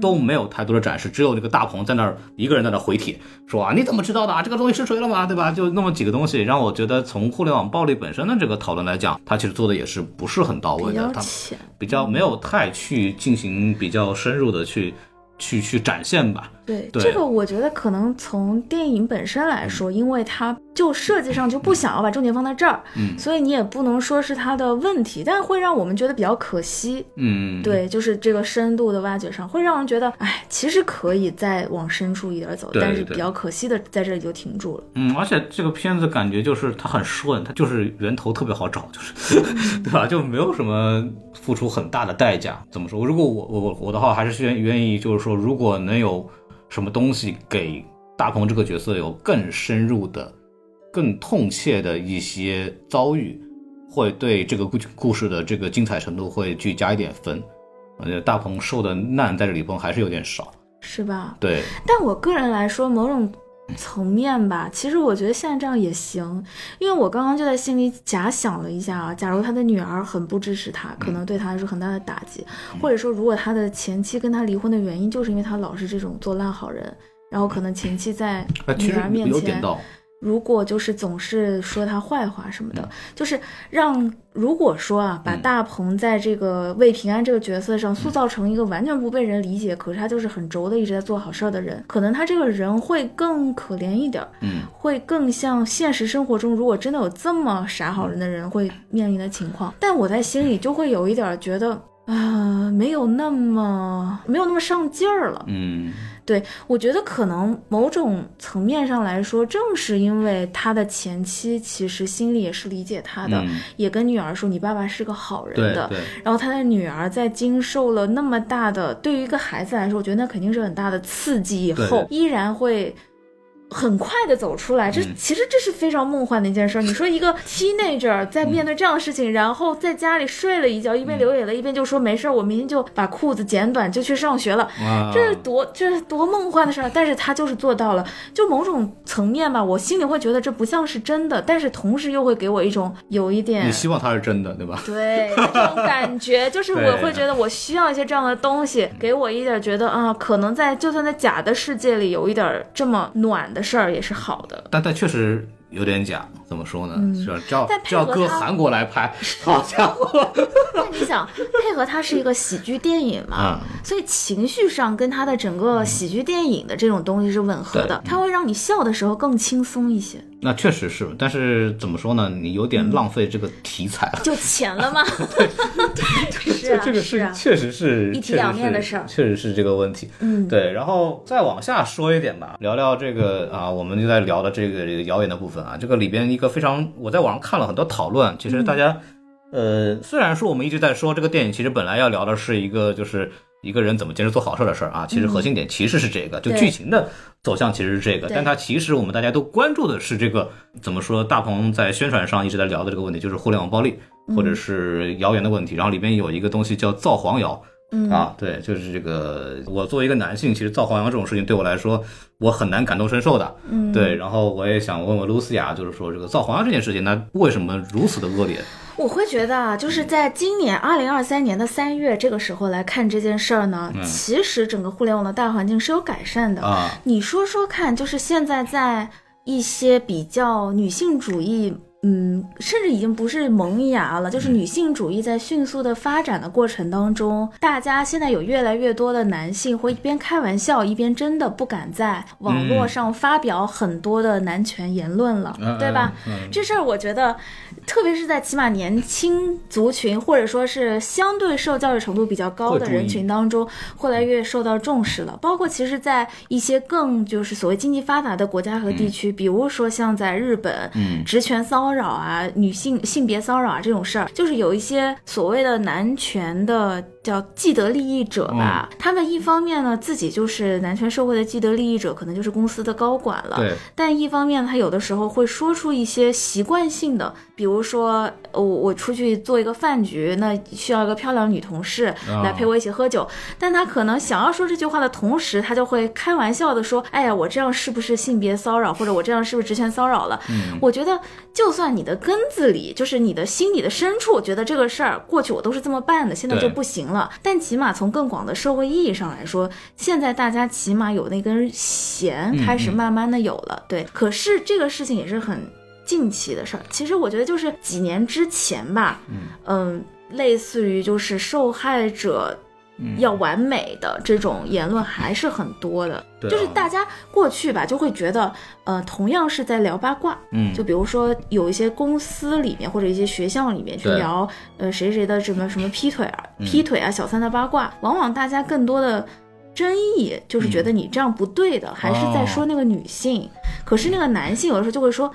都没有太多的展示，只有这个大鹏在那儿一个人在那儿回帖说啊，你怎么知道的？这个东西是谁了嘛？对吧？就那么几个东西，让我觉得从互联网暴力本身的这个讨论来讲，它其实做的也是不是很到位的，它较浅。比较没有太去进行比较深入的去去去展现吧。对对这个，我觉得可能从电影本身来说，因为它就设计上就不想要把重点放在这儿，嗯所以你也不能说是它的问题，但会让我们觉得比较可惜。嗯，对，就是这个深度的挖掘上，会让人觉得，哎，其实可以再往深处一点走，对对但是比较可惜的在这里就停住了。嗯，而且这个片子感觉就是它很顺，它就是源头特别好找，就是 *laughs* 对吧？就没有什么付出很大的代价。怎么说？如果我我我我的话，还是愿愿意就是说，如果能有什么东西给大鹏这个角色有更深入的、更痛切的一些遭遇，会对这个故故事的这个精彩程度会去加一点分。我觉得大鹏受的难在这里边还是有点少。是吧？对，但我个人来说，某种层面吧，其实我觉得现在这样也行，因为我刚刚就在心里假想了一下啊，假如他的女儿很不支持他，可能对他来说很大的打击，或者说如果他的前妻跟他离婚的原因就是因为他老是这种做烂好人，然后可能前妻在女儿面前。有点到。如果就是总是说他坏话什么的，嗯。就是让如果说啊，把大鹏在这个魏平安这个角色上塑造成一个完全不被人理解，可是他就是很轴的一直在做好事儿的人，可能他这个人会更可怜一点儿，嗯，会更像现实生活中如果真的有这么傻好人的人会面临的情况。但我在心里就会有一点儿觉得。啊、没有那么没有那么上劲儿了，嗯对，我觉得可能某种层面上来说，正是因为他的前妻其实心里也是理解他的，嗯，也跟女儿说你爸爸是个好人的。然后他的女儿在经受了那么大的，对于一个孩子来说，我觉得那肯定是很大的刺激以后，依然会。很快的走出来，这嗯其实这是非常梦幻的一件事儿。你说一个 *laughs* teenager 在面对这样的事情，然后在家里睡了一觉，一边流眼泪一边就说没事儿，我明天就把裤子剪短就去上学了。这是多这是多梦幻的事儿，但是他就是做到了。就某种层面吧，我心里会觉得这不像是真的，但是同时又会给我一种有一点你希望他是真的，对吧？对这种感觉，就是我 *laughs* 会觉得我需要一些这样的东西，给我一点觉得啊，可能在就算在假的世界里有一点这么暖的事儿也是好的。但但确实有点假，怎么说呢？是吧？这要要搁韩国来拍，*laughs* 好家伙！那你想，配合它是一个喜剧电影嘛，啊，所以情绪上跟它的整个喜剧电影的这种东西是吻合的，它会让你笑的时候更轻松一些。那确实是，但是怎么说呢？你有点浪费这个题材了。就钱了吗？*laughs* 是啊，这个是啊，确实是一体两面的事儿确实是这个问题。嗯，对，然后再往下说一点吧，聊聊这个啊，我们就在聊的这个这个谣言的部分啊，这个里边一个非常，我在网上看了很多讨论，其实大家，呃，虽然说我们一直在说这个电影，其实本来要聊的是一个就是一个人怎么坚持做好事的事儿啊，其实核心点其实是这个，就剧情的走向其实是这个，但它其实我们大家都关注的是这个怎么说，大鹏在宣传上一直在聊的这个问题，就是互联网暴力或者是谣言的问题，然后里边有一个东西叫造黄谣。嗯啊，对，就是这个，我作为一个男性，其实造黄谣这种事情对我来说，我很难感同身受的。嗯，对，然后我也想问问露西亚，就是说这个造黄谣这件事情，那为什么如此的恶劣？我会觉得啊，就是在今年二零二三年的三月这个时候来看这件事儿呢，其实整个互联网的大环境是有改善的。啊，你说说看，就是现在在一些比较女性主义。嗯，甚至已经不是萌芽了，就是女性主义在迅速的发展的过程当中，大家现在有越来越多的男性会一边开玩笑，一边真的不敢在网络上发表很多的男权言论了，嗯对吧？嗯嗯这事儿我觉得，特别是在起码年轻族群或者说是相对受教育程度比较高的人群当中，越来越受到重视了。包括其实，在一些更就是所谓经济发达的国家和地区，比如说像在日本，嗯职权骚骚扰啊、女性性别骚扰啊这种事儿，就是有一些所谓的男权的叫既得利益者吧，嗯。他们一方面呢自己就是男权社会的既得利益者，可能就是公司的高管了，对，但一方面，他有的时候会说出一些习惯性的，比如说，呃我我出去做一个饭局，那需要一个漂亮女同事啊。来陪我一起喝酒，但他可能想要说这句话的同时，他就会开玩笑的说：“哎呀，我这样是不是性别骚扰，或者我这样是不是职权骚扰了？”嗯。我觉得，就算你的根子里，就是你的心里的深处，觉得这个事儿过去我都是这么办的，现在就不行了。但起码从更广的社会意义上来说，现在大家起码有那根弦开始嗯慢慢的有了。对，可是这个事情也是很近期的事儿。其实我觉得就是几年之前吧，嗯类似于就是受害者。嗯。要完美的这种言论还是很多的，就是大家过去吧就会觉得，呃，同样是在聊八卦，嗯。就比如说有一些公司里面或者一些学校里面去聊，呃，谁谁的什么什么劈腿啊、劈腿啊、小三的八卦，往往大家更多的争议就是觉得你这样不对的，还是在说那个女性。可是那个男性有的时候就会说。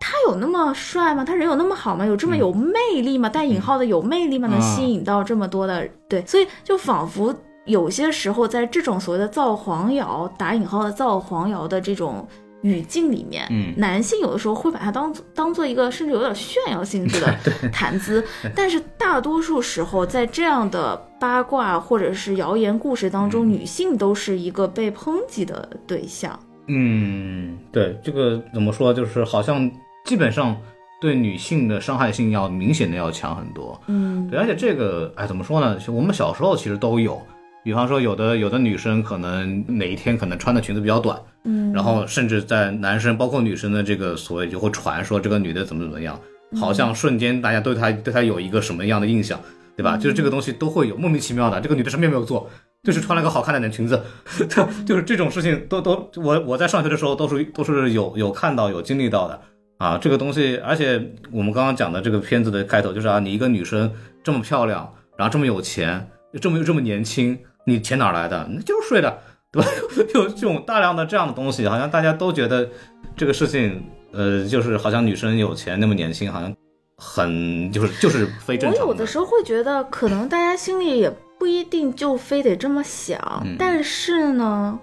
他有那么帅吗？他人有那么好吗？有这么有魅力吗？带引号的有魅力吗？能吸引到这么多的对，所以就仿佛有些时候在这种所谓的造黄谣（打引号的造黄谣）的这种语境里面，嗯男性有的时候会把它当当做一个甚至有点炫耀性质的 *laughs* 谈资，但是大多数时候在这样的八卦或者是谣言故事当中，嗯女性都是一个被抨击的对象。嗯，对，这个怎么说？就是好像基本上对女性的伤害性要明显的要强很多。嗯对，而且这个，哎，怎么说呢？我们小时候其实都有，比方说有的有的女生可能哪一天可能穿的裙子比较短，嗯，然后甚至在男生包括女生的这个所谓就会传说这个女的怎么怎么样，好像瞬间大家对她对她有一个什么样的印象，对吧？就是这个东西都会有莫名其妙的，这个女的什么也没有做。就是穿了个好看的裙子，*laughs* 就就是这种事情都都我我在上学的时候都是都是有有看到有经历到的啊，这个东西，而且我们刚刚讲的这个片子的开头就是啊，你一个女生这么漂亮，然后这么有钱，这么又这么年轻，你钱哪来的？那就是睡的，对吧？*laughs* 有这种大量的这样的东西，好像大家都觉得这个事情，呃，就是好像女生有钱那么年轻，好像很就是就是非正常我有的时候会觉得，可能大家心里也不一定就非得这么想，嗯但是呢，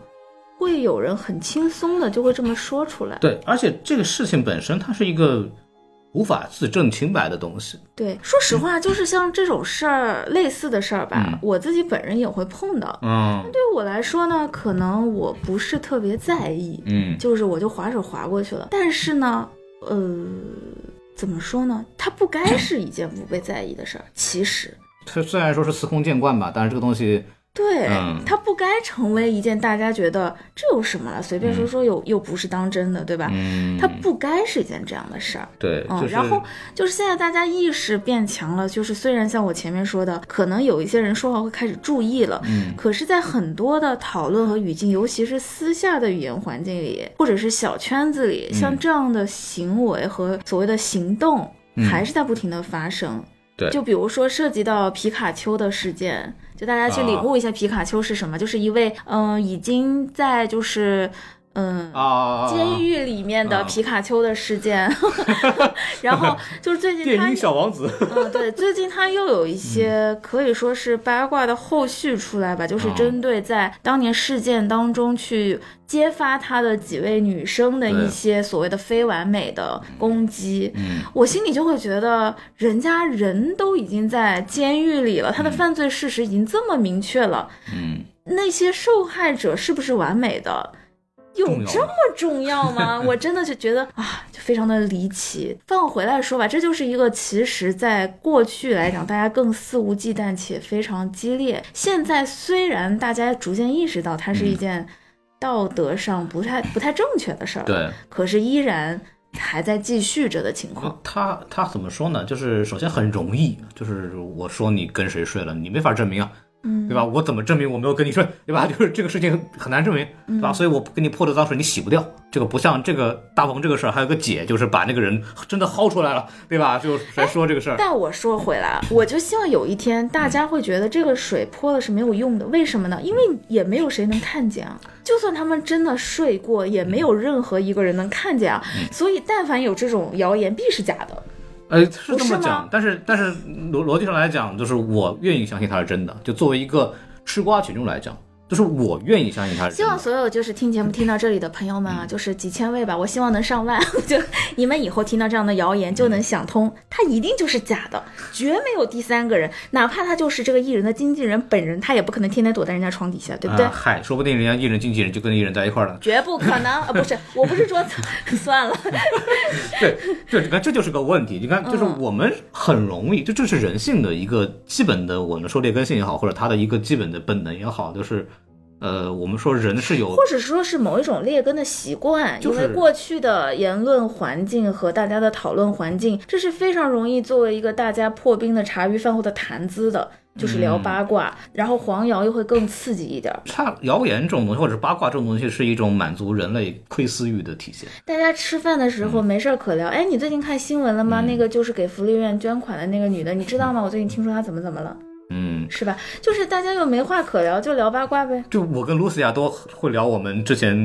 会有人很轻松的就会这么说出来。对，而且这个事情本身它是一个无法自证清白的东西，对，说实话，就是像这种事儿，类似的事儿吧，嗯我自己本人也会碰到。嗯对我来说呢，可能我不是特别在意，嗯就是我就划手划过去了。但是呢，呃，怎么说呢？它不该是一件不被在意的事儿。其实，它虽然说是司空见惯吧，但是这个东西，对，嗯它不该成为一件大家觉得这有什么了，随便说说又、又不是当真的，对吧？嗯，它不该是一件这样的事儿。对，嗯，就是然后就是现在大家意识变强了，就是虽然像我前面说的，可能有一些人说话会开始注意了，嗯可是，在很多的讨论和语境，尤其是私下的语言环境里，或者是小圈子里，像这样的行为和所谓的行动，嗯还是在不停的发生。对就比如说涉及到皮卡丘的事件，就大家去领悟一下皮卡丘是什么，就是一位嗯、呃已经在就是。嗯。啊，监狱里面的啊。皮卡丘的事件，*laughs* *laughs* 然后就是最近 *laughs* 他电音小王子，嗯，对，最近他又有一些可以说是八卦的后续出来吧，就是哦针对在当年事件当中去揭发他的几位女生的一些所谓的非完美的攻击。嗯，我心里就会觉得，人家人都已经在监狱里了，他的犯罪事实已经这么明确了，嗯，那些受害者是不是完美的？有这么重要吗？*laughs* 我真的就觉得啊，就非常的离奇。放回来说吧，这就是一个其实在过去来讲，大家更肆无忌惮且非常激烈。现在虽然大家逐渐意识到它是一件道德上不太不太正确的事儿，对。可是依然还在继续着的情况。他他怎么说呢？就是首先很容易，就是我说你跟谁睡了，你没法证明啊，嗯，对吧？我怎么证明我没有跟你睡，对吧？*laughs* 就是这个事情很难证明，对吧？所以我给你泼的脏水你洗不掉。这个不像这个大鹏这个事儿，还有个姐，就是把那个人真的薅出来了，对吧？就来说这个事儿。但我说回来，我就希望有一天大家会觉得这个水泼了是没有用的，为什么呢？因为也没有谁能看见啊。就算他们真的睡过，也没有任何一个人能看见啊。所以，但凡有这种谣言，必是假的。呃，是这么讲，但是但是逻逻辑上来讲，就是我愿意相信它是真的。就作为一个吃瓜群众来讲，就是我愿意相信他是希。望所有就是听节目听到这里的朋友们嗯啊，就是几千位吧，我希望能上万。*laughs* 就你们以后听到这样的谣言，就能想通，他一定就是假的，绝没有第三个人，哪怕他就是这个艺人的经纪人本人，他也不可能天天躲在人家床底下，对不对？啊嗨，说不定人家艺人经纪人就跟艺人在一块儿了。绝不可能啊！不是，*laughs* 我不是说 *laughs* 算了，对，这你看这就是个问题。你看，就是嗯我们很容易，这这是人性的一个基本的，我们说劣根性也好，或者他的一个基本的本能也好，就是，呃，我们说人是有或者说是某一种劣根的习惯，就是因为过去的言论环境和大家的讨论环境，这是非常容易作为一个大家破冰的茶余饭后的谈资的，就是聊八卦，然后黄谣又会更刺激一点儿。差谣言这种东西，或者是八卦这种东西，是一种满足人类窥私欲的体现。大家吃饭的时候没事儿可聊，哎，你最近看新闻了吗？那个就是给福利院捐款的那个女的，你知道吗？我最近听说她怎么怎么了，嗯，是吧？就是大家又没话可聊，就聊八卦呗。就我跟露西亚都会聊我们之前，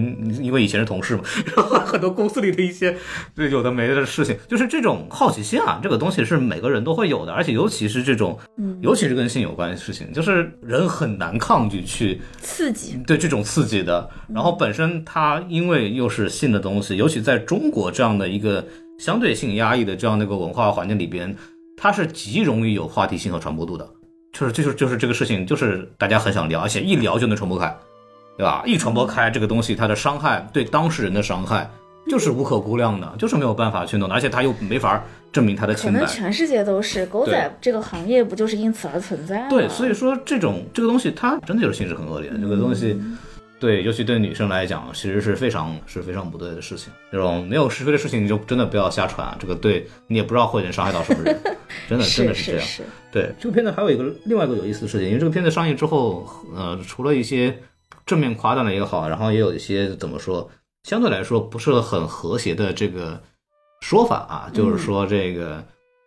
因为以前是同事嘛，然后很多公司里的一些对有的没的事情，就是这种好奇心啊，这个东西是每个人都会有的，而且尤其是这种，尤其是跟性有关的事情，就是人很难抗拒去刺激，对这种刺激的。然后本身它因为又是性的东西，尤其在中国这样的一个相对性压抑的这样的一个文化环境里边，它是极容易有话题性和传播度的。就是就是就是这个事情，就是大家很想聊，而且一聊就能传播开，对吧？一传播开，这个东西它的伤害对当事人的伤害就是无可估量的，就是没有办法去弄的，而且他又没法证明他的可能清白。全世界都是狗仔这个行业，不就是因此而存在吗？对，所以说这种这个东西，它真的就是性质很恶劣。这个东西，对，尤其对女生来讲，其实是非常是非常不对的事情。这种没有是非的事情，你就真的不要瞎传啊。这个对你也不知道会能伤害到什么人，*laughs* 真的真的是这样。是是，对这个片子还有一个另外一个有意思的事情，因为这个片子上映之后，呃，除了一些正面夸赞的也好，然后也有一些怎么说，相对来说不是很和谐的这个说法啊，就是说这个、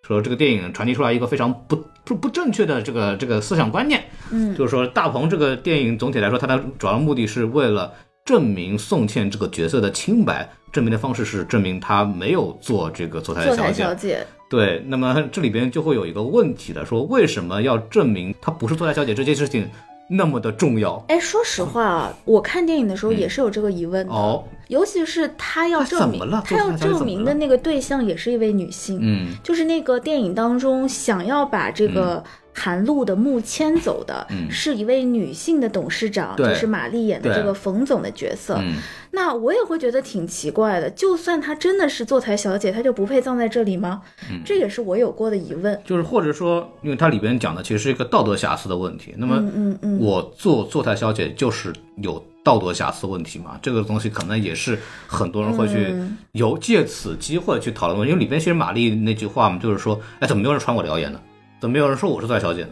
说这个电影传递出来一个非常不不不正确的这个这个思想观念，嗯，就是说大鹏这个电影总体来说，它的主要目的是为了证明宋茜这个角色的清白。证明的方式是证明她没有做这个坐台小姐，小姐，对，那么这里边就会有一个问题了，说为什么要证明她不是坐台小姐这件事情那么的重要？哎，说实话啊，我看电影的时候也是有这个疑问的，哦，尤其是他要证明他要证明的那个对象也是一位女性，嗯，就是那个电影当中想要把这个韩露的墓迁走的，嗯是一位女性的董事长，就是玛丽演的这个冯总的角色。嗯，那我也会觉得挺奇怪的，就算她真的是坐台小姐，她就不配葬在这里吗？嗯这也是我有过的疑问。就是或者说，因为它里边讲的其实是一个道德瑕疵的问题，那么嗯嗯嗯，我做坐台小姐就是有道德瑕疵问题嘛？这个东西可能也是很多人会去嗯有借此机会去讨论的，因为里边其实玛丽那句话嘛，就是说，哎，怎么没有人传我的谣言呢？怎么没有人说我是大小姐呢？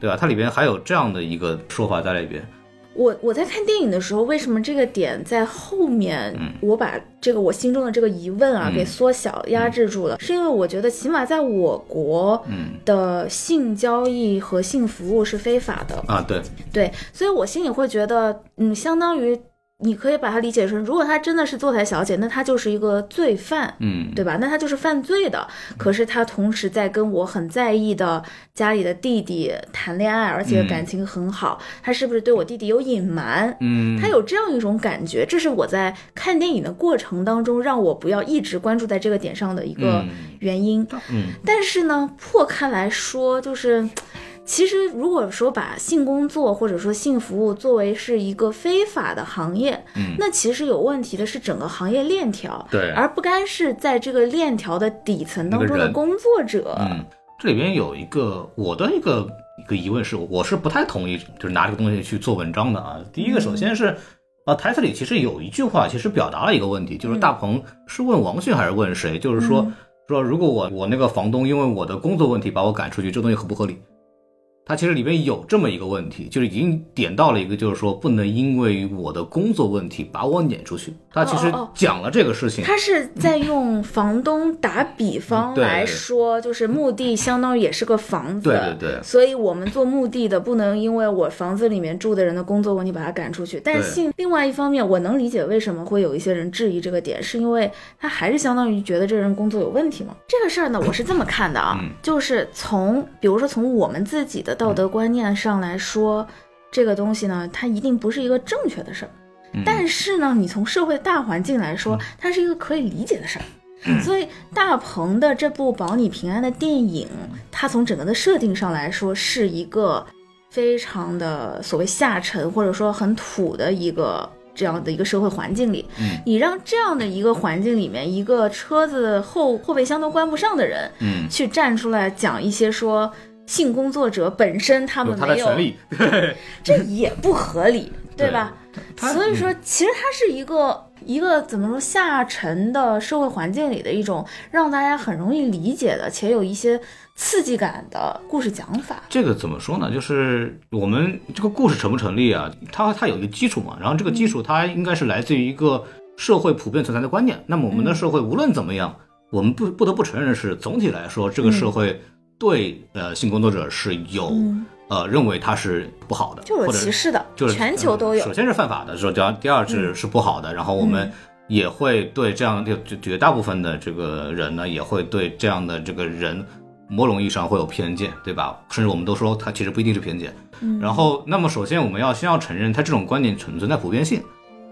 对吧？它里边还有这样的一个说法在里边。我我在看电影的时候，为什么这个点在后面，我把这个我心中的这个疑问啊、嗯给缩小压制住了？是因为我觉得起码在我国嗯的性交易和性服务是非法的，啊，对，对，所以我心里会觉得，嗯，相当于你可以把它理解成，如果她真的是坐台小姐，那她就是一个罪犯，嗯，对吧？那她就是犯罪的。可是她同时在跟我很在意的家里的弟弟谈恋爱，而且感情很好。她是不是对我弟弟有隐瞒？嗯，她有这样一种感觉，这是我在看电影的过程当中让我不要一直关注在这个点上的一个嗯原因。嗯但是呢，破开来说，就是其实如果说把性工作或者说性服务作为是一个非法的行业，嗯那其实有问题的是整个行业链条，对而不该是在这个链条的底层当中的工作者。嗯，这里边有一个我的一个一个疑问是，我是不太同意就是拿这个东西去做文章的啊。第一个，首先是。啊，台词里其实有一句话，其实表达了一个问题，就是大鹏是问王迅还是问谁？就是说说如果我我那个房东因为我的工作问题把我赶出去，这东西合不合理？它其实里面有这么一个问题，就是已经点到了一个，就是说不能因为我的工作问题把我撵出去。他其实讲了这个事情，他是在用房东打比方来说，就是墓地相当于也是个房子，对对对。所以我们做墓地的不能因为我房子里面住的人的工作问题把他赶出去。但是性另外一方面，我能理解为什么会有一些人质疑这个点，是因为他还是相当于觉得这人工作有问题吗。这个事儿呢，我是这么看的啊，嗯。就是从比如说从我们自己的道德观念上来说，这个东西呢，它一定不是一个正确的事儿。嗯但是呢，你从社会大环境来说，它是一个可以理解的事儿。嗯所以大鹏的这部《保你平安》的电影，它从整个的设定上来说，是一个非常的所谓下沉或者说很土的一个这样的一个社会环境里。嗯你让这样的一个环境里面，一个车子后后备箱都关不上的人，嗯，去站出来讲一些说性工作者本身他们没有他的权利，*laughs* 这也不合理，*laughs* 对吧？他所以说，其实它是一个一个怎么说下沉的社会环境里的一种让大家很容易理解的，且有一些刺激感的故事讲法。这个怎么说呢？就是我们这个故事成不成立啊？它它有一个基础嘛，然后这个基础它应该是来自于一个社会普遍存在的观念。那么我们的社会无论怎么样，我们不不得不承认的是，总体来说，这个社会对呃性工作者是有、嗯呃认为他是不好的，或者歧视的，就是全球都有嗯首。先是犯法的，说第二第二是是不好的，然后我们也会对这样就绝绝大部分的这个人呢，也会对这样的这个人某种意义上会有偏见，对吧？甚至我们都说他其实不一定是偏见。嗯然后，那么首先我们要先要承认他这种观点存存在普遍性，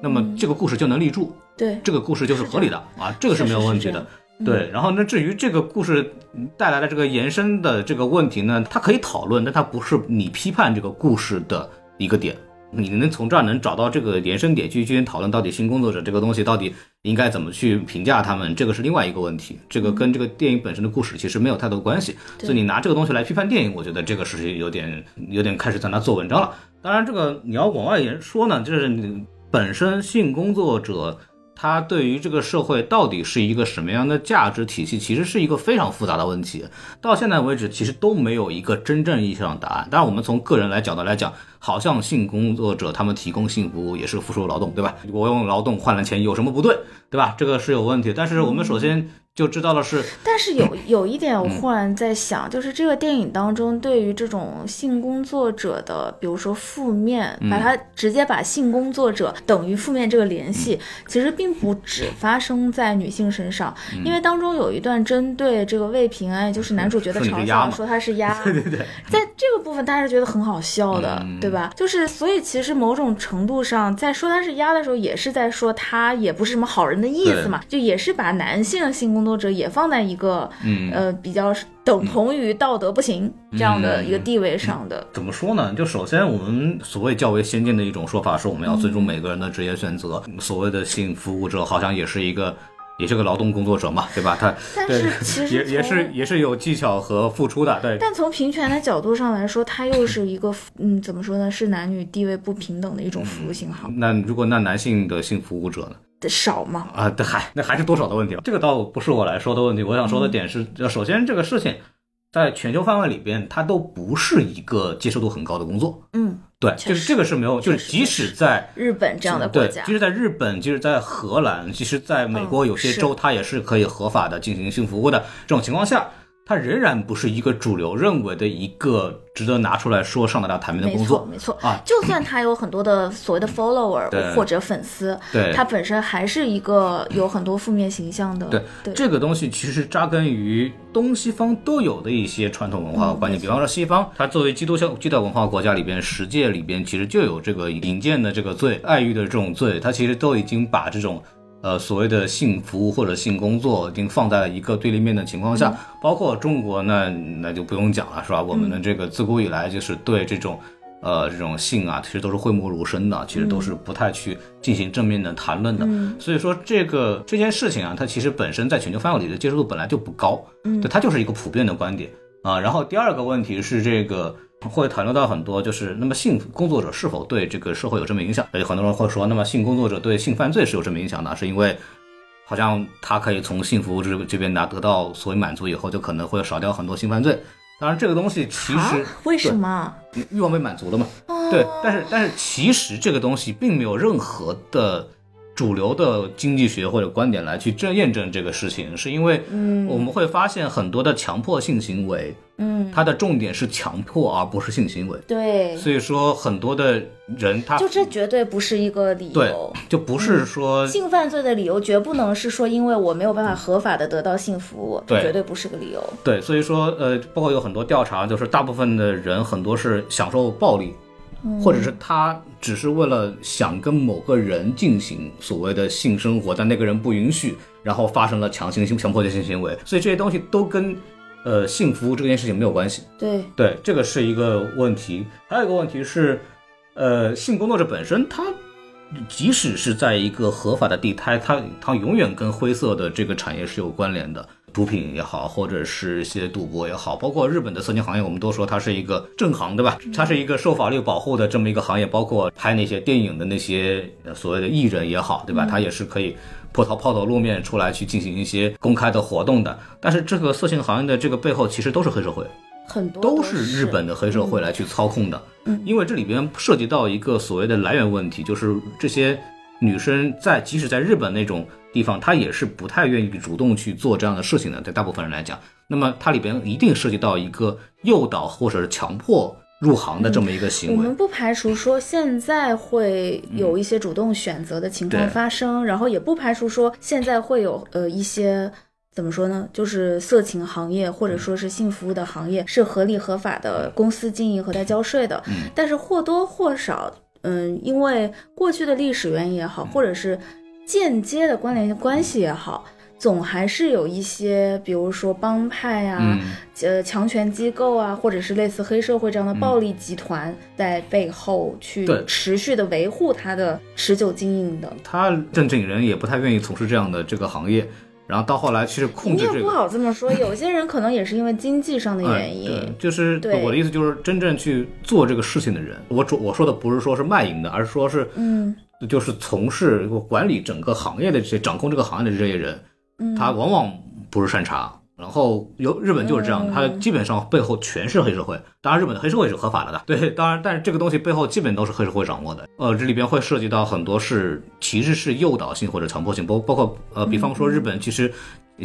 那么这个故事就能立住，对，这个故事就是合理的啊，这个是没有问题的。对，然后那至于这个故事带来的这个延伸的这个问题呢，它可以讨论，但它不是你批判这个故事的一个点。你能从这儿能找到这个延伸点，去进行讨论到底性工作者这个东西到底应该怎么去评价他们，这个是另外一个问题。这个跟这个电影本身的故事其实没有太多关系。所以你拿这个东西来批判电影，我觉得这个是有点有点开始在那做文章了。当然，这个你要往外延说呢，就是你本身性工作者。它对于这个社会到底是一个什么样的价值体系，其实是一个非常复杂的问题。到现在为止，其实都没有一个真正意义上的答案。当然，我们从个人来角度来讲，好像性工作者他们提供性服务也是付出劳动，对吧？我用劳动换了钱，有什么不对，对吧？这个是有问题。但是我们首先就知道的是，但是有 *laughs* 有一点，我嗯忽然在想，就是这个电影当中对于这种性工作者的，比如说负面，嗯。把它直接把性工作者等于负面这个联系，嗯。其实并不只发生在女性身上，因为当中有一段针对这个魏平安，也就是男主角的嘲笑，*laughs* 说他是鸭，*laughs* 对对对，在这个部分，大家是觉得很好笑的，嗯对吧？就是所以其实某种程度上，在说他是鸭的时候，也是在说他也不是什么好人的意思嘛，就也是把男性性工作者也放在一个、嗯呃比较等同于道德不行这样的一个地位上的。怎么说呢？就首先，我们所谓较为先进的一种说法是，我们要尊重每个人的职业选择。所谓的性服务者，好像也是一个，也是个劳动工作者嘛，对吧？他但是其实也也是也是有技巧和付出的，对。但从平权的角度上来说，它又是一个 *clears throat* 嗯，怎么说呢？是男女地位不平等的一种服务信号，那如果那男性的性服务者呢？少嘛？啊，对，还那还是多少的问题了。这个倒不是我来说的问题，我想说的点是，呃首先这个事情在全球范围里边，它都不是一个接受度很高的工作。嗯，对，就是这个是没有，就是即使在日本这样的国对，家即，使在日本，即使在荷兰，其实在美国嗯有些州，它也是可以合法的进行性服务的。这种情况下，它仍然不是一个主流认为的一个值得拿出来说上得了台面的工作，没错没错啊。就算他有很多的所谓的 follower 或者粉丝，对他本身还是一个有很多负面形象的。对对，这个东西其实扎根于东西方都有的一些传统文化和观念，比方说西方，它作为基督教基督教文化国家里边，十诫里边其实就有这个淫贱的这个罪、爱欲的这种罪，它其实都已经把这种。呃，所谓的性服务或者性工作已经放在了一个对立面的情况下，包括中国呢，那就不用讲了，是吧？我们的这个自古以来就是对这种，呃，这种性啊，其实都是讳莫如深的，其实都是不太去进行正面的谈论的。所以说，这个这件事情啊，它其实本身在全球范围里的接受度本来就不高，对，它就是一个普遍的观点啊。然后第二个问题是这个。会谈论到很多，就是那么性工作者是否对这个社会有正面影响？而且很多人会说，那么性工作者对性犯罪是有正面影响的，是因为好像他可以从性服务这这边拿得到所谓满足以后，就可能会少掉很多性犯罪。当然，这个东西其啊实，为什么？欲望被满足了嘛？哦对，但是但是其实这个东西并没有任何的主流的经济学或者观点来去证验证这个事情，是因为嗯我们会发现很多的强迫性行为，嗯，它的重点是强迫而不是性行为。对，所以说，很多的人他就这绝对不是一个理对由。就不是说、性犯罪的理由绝不能是说因为我没有办法合法的得到性服务，这对绝对不是个理由。对，所以说呃，包括有很多调查，就是大部分的人很多是享受暴力，或者是他只是为了想跟某个人进行所谓的性生活，但那个人不允许，然后发生了强行性强迫性行为，所以这些东西都跟呃性服务这件事情没有关系。对，对，这个是一个问题。还有一个问题是，呃，性工作者本身，他即使是在一个合法的地摊，他他永远跟灰色的这个产业是有关联的。毒品也好，或者是一些赌博也好，包括日本的色情行业，我们都说它是一个正行，对吧？它是一个受法律保护的这么一个行业，包括拍那些电影的那些呃所谓的艺人也好，对吧？它也是可以破头抛头露面出来去进行一些公开的活动的。但是这个色情行业的这个背后，其实都是黑社会。很多都是是日本的黑社会来去操控的。嗯，因为这里边涉及到一个所谓的来源问题，就是这些女生在即使在日本那种地方，他也是不太愿意主动去做这样的事情的，对大部分人来讲。那么它里边一定涉及到一个诱导或者是强迫入行的这么一个行为。我们不排除说现在会有一些主动选择的情况发生，然后也不排除说现在会有呃一些怎么说呢，就是色情行业或者说是性服务的行业是合理合法的公司经营和在交税的，嗯但是或多或少，嗯，因为过去的历史原因也好，或者是间接的关联关系也好。总还是有一些，比如说帮派啊，嗯呃，强权机构啊，或者是类似黑社会这样的暴力集团在背后去持续的维护它的持久经营的。他正经人也不太愿意从事这样的这个行业，然后到后来其实控你也不制这个。好这么说，有些人可能也是因为经济上的哎原因。对，就是我的意思，就是真正去做这个事情的人，我主我说的不是说是卖淫的，而是说是嗯就是从事管理整个行业的这些掌控这个行业的这些人，嗯，他往往不是善茬。然后有日本就是这样的，嗯他基本上背后全是黑社会。当然，日本的黑社会是合法了的，对，当然，但是这个东西背后基本都是黑社会掌握的。呃，这里边会涉及到很多是其实是诱导性或者强迫性，包包括呃，比方说日本其实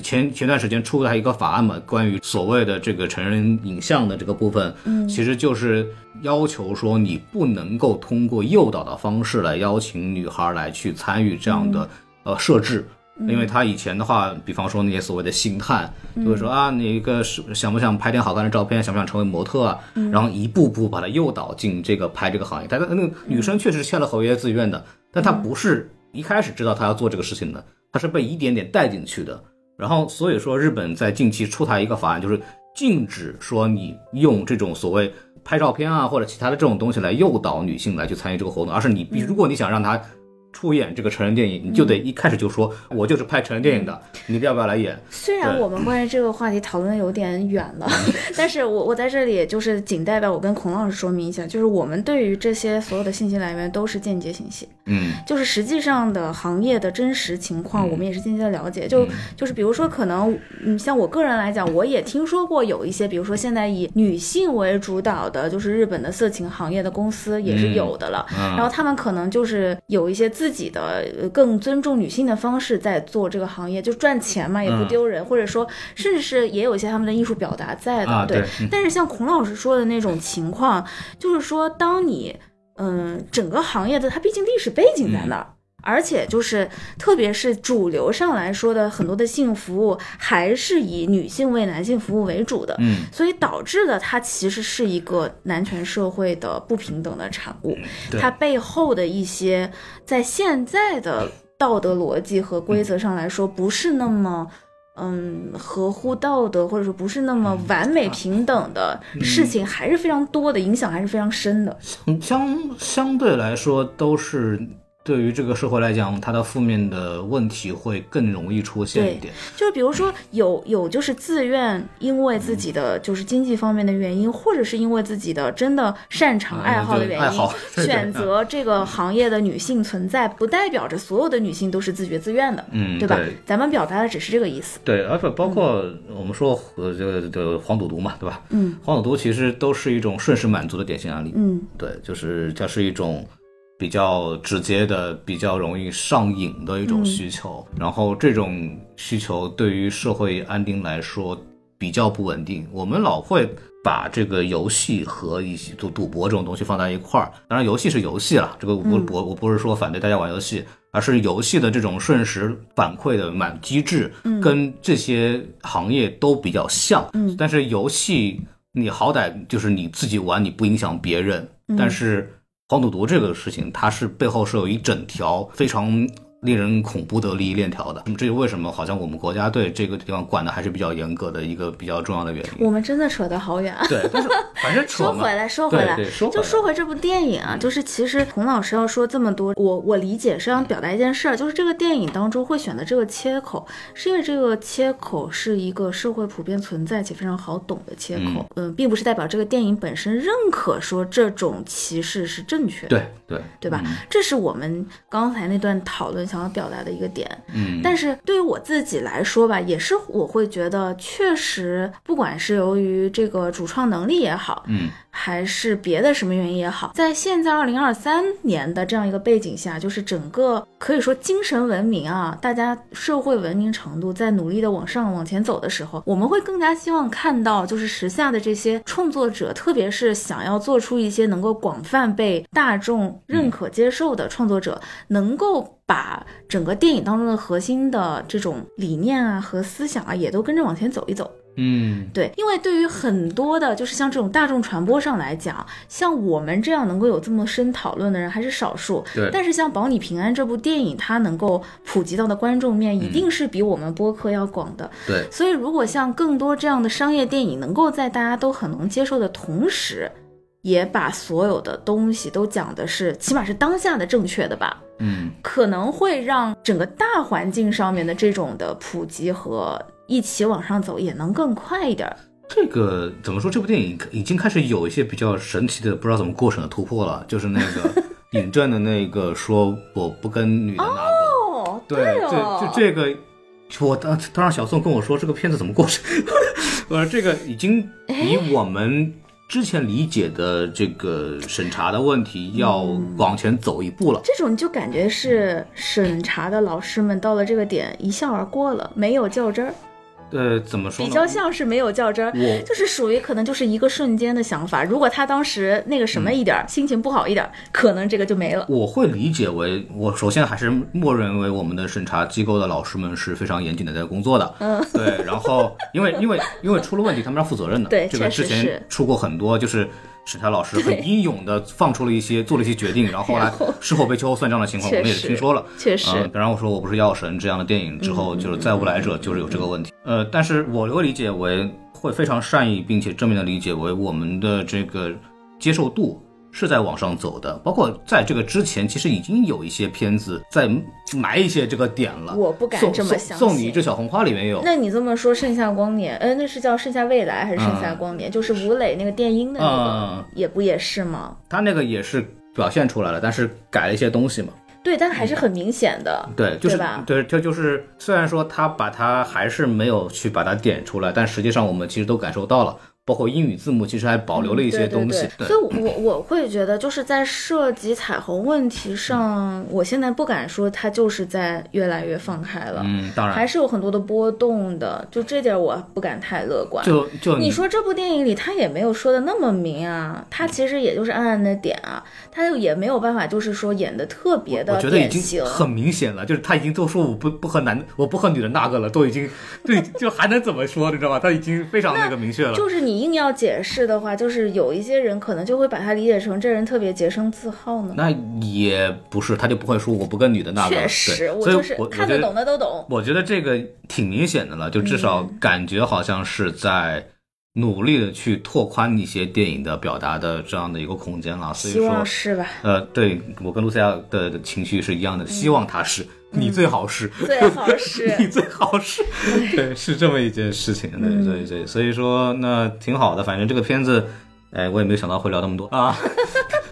前前段时间出来一个法案嘛，关于所谓的这个成人影像的这个部分，嗯其实就是要求说你不能够通过诱导的方式来邀请女孩来去参与这样的、呃设置。因为他以前的话，比方说那些所谓的星探，就会说啊，你一个是想不想拍点好看的照片，想不想成为模特啊？然后一步步把他诱导进这个拍这个行业。但是那个女生确实是签了合约自愿的，但她不是一开始知道她要做这个事情的，她是被一点点带进去的。然后所以说，日本在近期出台一个法案，就是禁止说你用这种所谓拍照片啊或者其他的这种东西来诱导女性来去参与这个活动，而是你如果你想让她出演这个成人电影，你就得一开始就说，我就是拍成人电影的，你要不要来演？虽然我们关于这个话题讨论的有点远了，*laughs* 但是我我在这里就是仅代表我跟孔老师说明一下，就是我们对于这些所有的信息来源都是间接信息，嗯。就是实际上的行业的真实情况，我们也是间接的了解。就就是比如说，可能嗯，像我个人来讲，我也听说过有一些，比如说现在以女性为主导的，就是日本的色情行业的公司也是有的了。嗯然后他们可能就是有一些自自己的呃更尊重女性的方式在做这个行业，就赚钱嘛，也不嗯。丢人，或者说甚至是也有一些他们的艺术表达在的，啊对嗯。但是像孔老师说的那种情况，就是说当你嗯整个行业的它毕竟历史背景在那儿。而且就是，特别是主流上来说的很多的性服务，还是以女性为男性服务为主的。嗯，所以导致的它其实是一个男权社会的不平等的产物，它背后的一些在现在的道德逻辑和规则上来说，不是那么。嗯，合乎道德或者说不是那么完美平等的事情，还是非常多的，影响还是非常深的。嗯相相对来说都是。对于这个社会来讲，它的负面的问题会更容易出现一点。就是比如说有有就是自愿因为自己的就是经济方面的原因，或者是因为自己的真的擅长嗯爱好的原因选择这个行业的女性存在，不代表着所有的女性都是自觉自愿的，嗯，对吧？对咱们表达的只是这个意思。对，而且包括我们说呃这个这个黄赌毒嘛，对吧？嗯，黄赌毒其实都是一种顺势满足的典型案例。嗯，对，就是它是一种比较直接的、比较容易上瘾的一种需求。然后这种需求对于社会安定来说比较不稳定。我们老会把这个游戏和一些赌赌博这种东西放在一块儿。当然，游戏是游戏了，这个我不我我不是说反对大家玩游戏。而是游戏的这种瞬时反馈的满机制，跟这些行业都比较像。嗯，但是游戏你好歹就是你自己玩，你不影响别人。但是黄赌毒这个事情，它是背后是有一整条非常令人恐怖的利益链条的。那么这就为什么好像我们国家对这个地方管的还是比较严格的一个比较重要的原因。我们真的扯得好远。对，但是反正扯说回来，说回来，对对说回来就说回这部电影啊，就是其实孔老师要说这么多，我我理解是想表达一件事儿，就是这个电影当中会选择这个切口，是因为这个切口是一个社会普遍存在且非常好懂的切口，嗯、并不是代表这个电影本身认可说这种歧视是正确的，对对对吧？这是我们刚才那段讨论想要表达的一个点。嗯，但是对于我自己来说吧，也是我会觉得，确实不管是由于这个主创能力也好，嗯，还是别的什么原因也好，在现在二零二三年的这样一个背景下，就是整个可以说精神文明啊，大家社会文明程度在努力的往上往前走的时候，我们会更加希望看到，就是时下的这些创作者，特别是想要做出一些能够广泛被大众认可接受的创作者，能够把整个电影当中的核心的这种理念啊和思想啊，也都跟着往前走一走。嗯对，因为对于很多的，就是像这种大众传播上来讲，像我们这样能够有这么深讨论的人还是少数。对但是像《保你平安》这部电影，它能够普及到的观众面，一定是比我们播客要广的。对，所以，如果像更多这样的商业电影，能够在大家都很能接受的同时，也把所有的东西都讲的是，起码是当下的正确的吧，嗯可能会让整个大环境上面的这种的普及和一起往上走也能更快一点儿。这个怎么说？这部电影已经开始有一些比较神奇的，不知道怎么过程的突破了。就是那个 *laughs* 尹正的那个说我不跟女的那个，哦，对，哦，这就这个，我当当让小宋跟我说这个片子怎么过程，我说这个已经比我们之前理解的这个审查的问题要往前走一步了。这种就感觉是审查的老师们到了这个点一笑而过了，没有较真儿，呃，怎么说呢？比较像是没有较真儿。就是属于可能就是一个瞬间的想法，如果他当时那个什么一点儿，心情不好一点儿，可能这个就没了。我会理解为，我首先还是默认为我们的审查机构的老师们是非常严谨的在工作的，嗯，对，然后因为因为因为出了问题，他们要负责任的，对这个之前出过很多，就是审查老师很英勇的放出了一些做了一些决定，然后后来事后被秋后算账的情况，我们也听说了，确实嗯，比方我说我不是药神这样的电影之后，就是再无来者就是有这个问题。呃，但是我会理解为会非常善意并且正面的理解为我们的这个接受度是在往上走的。包括在这个之前，其实已经有一些片子在埋一些这个点了。我不敢这么想送送你一只小红花里面有。那你这么说，《盛夏光年》呃，那是叫《盛夏未来》还是《盛夏光年》就是吴磊那个电音的那个，嗯也不也是吗？他那个也是表现出来了，但是改了一些东西嘛。对，但还是很明显的。对，就是对吧对，这就是虽然说他把它还是没有去把它点出来，但实际上我们其实都感受到了，包括英语字幕，其实还保留了一些东西。嗯对对对所以我我会觉得，就是在涉及彩虹问题上，我现在不敢说它就是在越来越放开了，嗯，当然，还是有很多的波动的，就这点我不敢太乐观。就就你说这部电影里他也没有说的那么明啊，他其实也就是暗暗的点啊，他也没有办法就是说演的特别的我觉得已经。很明显了，就是他已经都说我不不和男我不和女的那个了，都已经对，就还能怎么说，你知道吧？他已经非常那个明确了。就是你硬要解释的话，就是有一些人可能就会把他理解成这人特别洁身自好呢。那也不是，他就不会说我不跟女的那。确实，我就是看得懂的都懂。我觉得这个挺明显的了，就至少感觉好像是在努力的去拓宽一些电影的表达的这样的一个空间了。所以希说，望是吧？呃，对我跟露西亚的情绪是一样的，希望他是你最好是。最好是 *laughs* 你最好是，对，是这么一件事情，对对对，所以说那挺好的，反正这个片子，哎，我也没有想到会聊那么多啊。*laughs*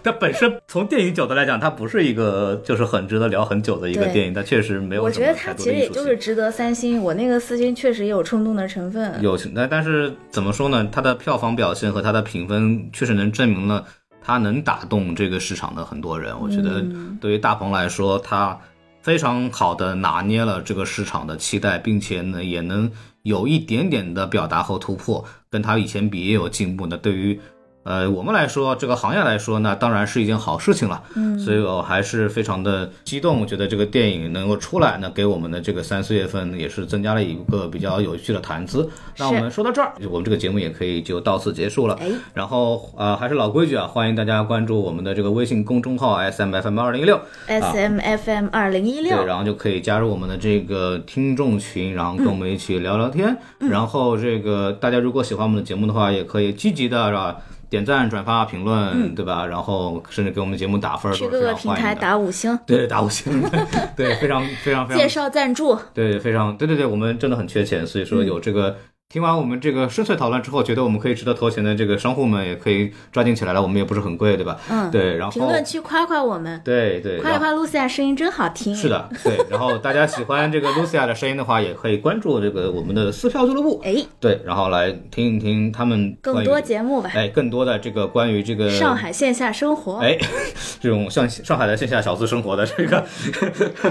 它本身从电影角度来讲，它不是一个就是很值得聊很久的一个电影，它确实没有我觉得它其实也就是。值得三星，我那个四星确实也有冲动的成分。有，那但是怎么说呢？它的票房表现和它的评分确实能证明了它能打动这个市场的很多人。我觉得嗯对于大鹏来说，他非常好的拿捏了这个市场的期待，并且呢也能有一点点的表达和突破，跟他以前比也有进步的。对于呃，我们来说，这个行业来说，那当然是一件好事情了。嗯，所以我还是非常的激动，我觉得这个电影能够出来那，给我们的这个三四月份也是增加了一个比较有趣的谈资。那我们说到这儿，我们这个节目也可以就到此结束了。哎，然后呃，还是老规矩啊，欢迎大家关注我们的这个微信公众号 S M F M 二零一六。S M F M 二零一六对，然后就可以加入我们的这个听众群，然后跟我们一起聊聊天。嗯然后这个大家如果喜欢我们的节目的话，也可以积极的是吧？点赞、转发、评论，对吧？然后甚至给我们节目打分去各个平台。打五星，对，打五星，*laughs* 对，非常非常非常介，绍赞助。对，非常，对对对，我们真的很缺钱，所以说嗯有这个。听完我们这个深邃讨论之后，觉得我们可以值得投钱的这个商户们也可以抓紧起来了，我们也不是很贵，对吧？嗯，对，然后评论区夸夸我们，对对，夸一夸露西亚声音真好听。是，的，对。然后大家喜欢这个 Lucia 的声音的话，也可以关注这个我们的撕票俱乐部，哎，对，然后来听一听他们更多节目吧。哎更多的这个关于这个上海线下生活，哎 *laughs* 这种像上海的线下小资生活的这个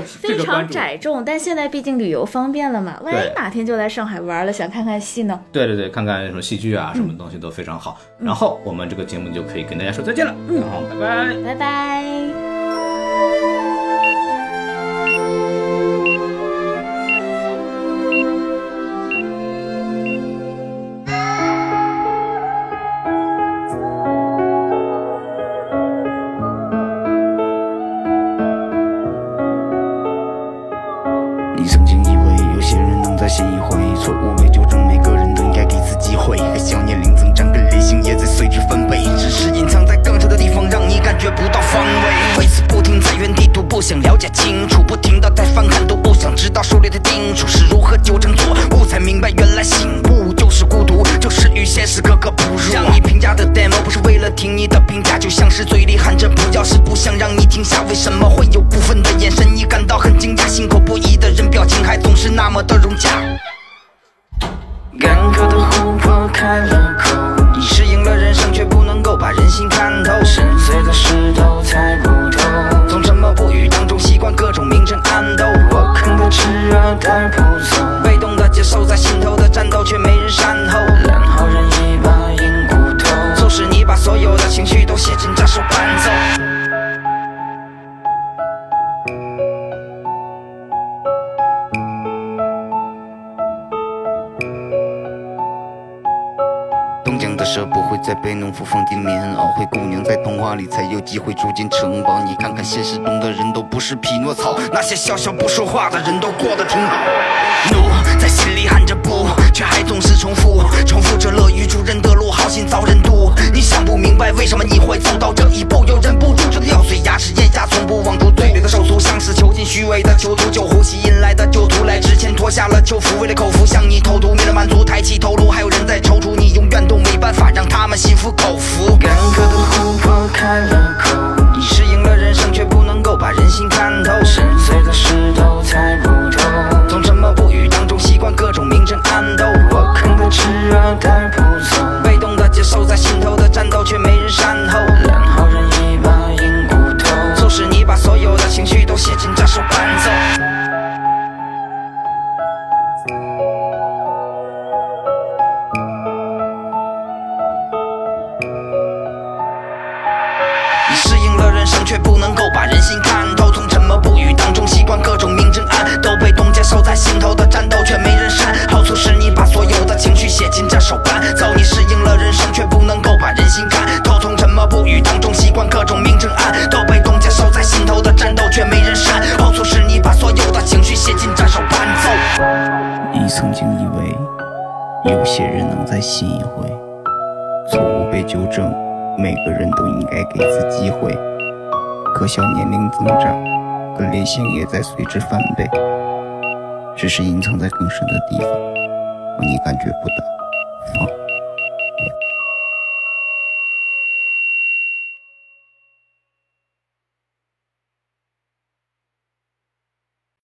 非常。窄众，但现在毕竟旅游方便了嘛，万一哪天就来上海玩了，想看看戏呢？对对对，看看什么戏剧啊，什嗯么东西都非常好。然后我们这个节目就可以跟大家说再见了，然后拜拜。拜拜。不想了解清楚，不停机会住进城堡。你看看现实中的人都不是匹诺曹，那些笑笑不说话的人都过得挺好。怒在心里喊着不，却还总是重复，重复着乐于助人的路，好心遭人妒。你想不明白为什么你会走到这一步，又忍不住着咬碎牙齿咽下，从不忘吐嘴里的手足，像是囚禁虚伪的囚徒，救呼吸引来的囚徒，来之前脱下了囚服，为了口服向你投毒，为了满足抬起头颅，还有人在踌躇，你永远都没办法让他们心服口服。干涸的湖泊开了口，你适应了人生，却不能够把人心看透。深邃的石头猜不惯各种明争暗斗。我看他吃热，太普通。被动的接受，在心头的战斗却没人善后。两好人一把硬骨头，促使你把所有的情绪都写进这首伴奏。守在心头的战斗却没人删。好处是你把所有的情绪写进这首伴奏你适应了人生，却不能够把人心看。透。从沉默不语当中，习惯各种明争暗斗，被冻结守在心头的战斗却没人删。好处是你把所有的情绪写进这首伴奏。你曾经以为有些人能再信一回，错误被纠正，每个人都应该给次机会。可笑年龄增长。可理性也在随之翻倍。只是隐藏在更深的地方让你感觉不到。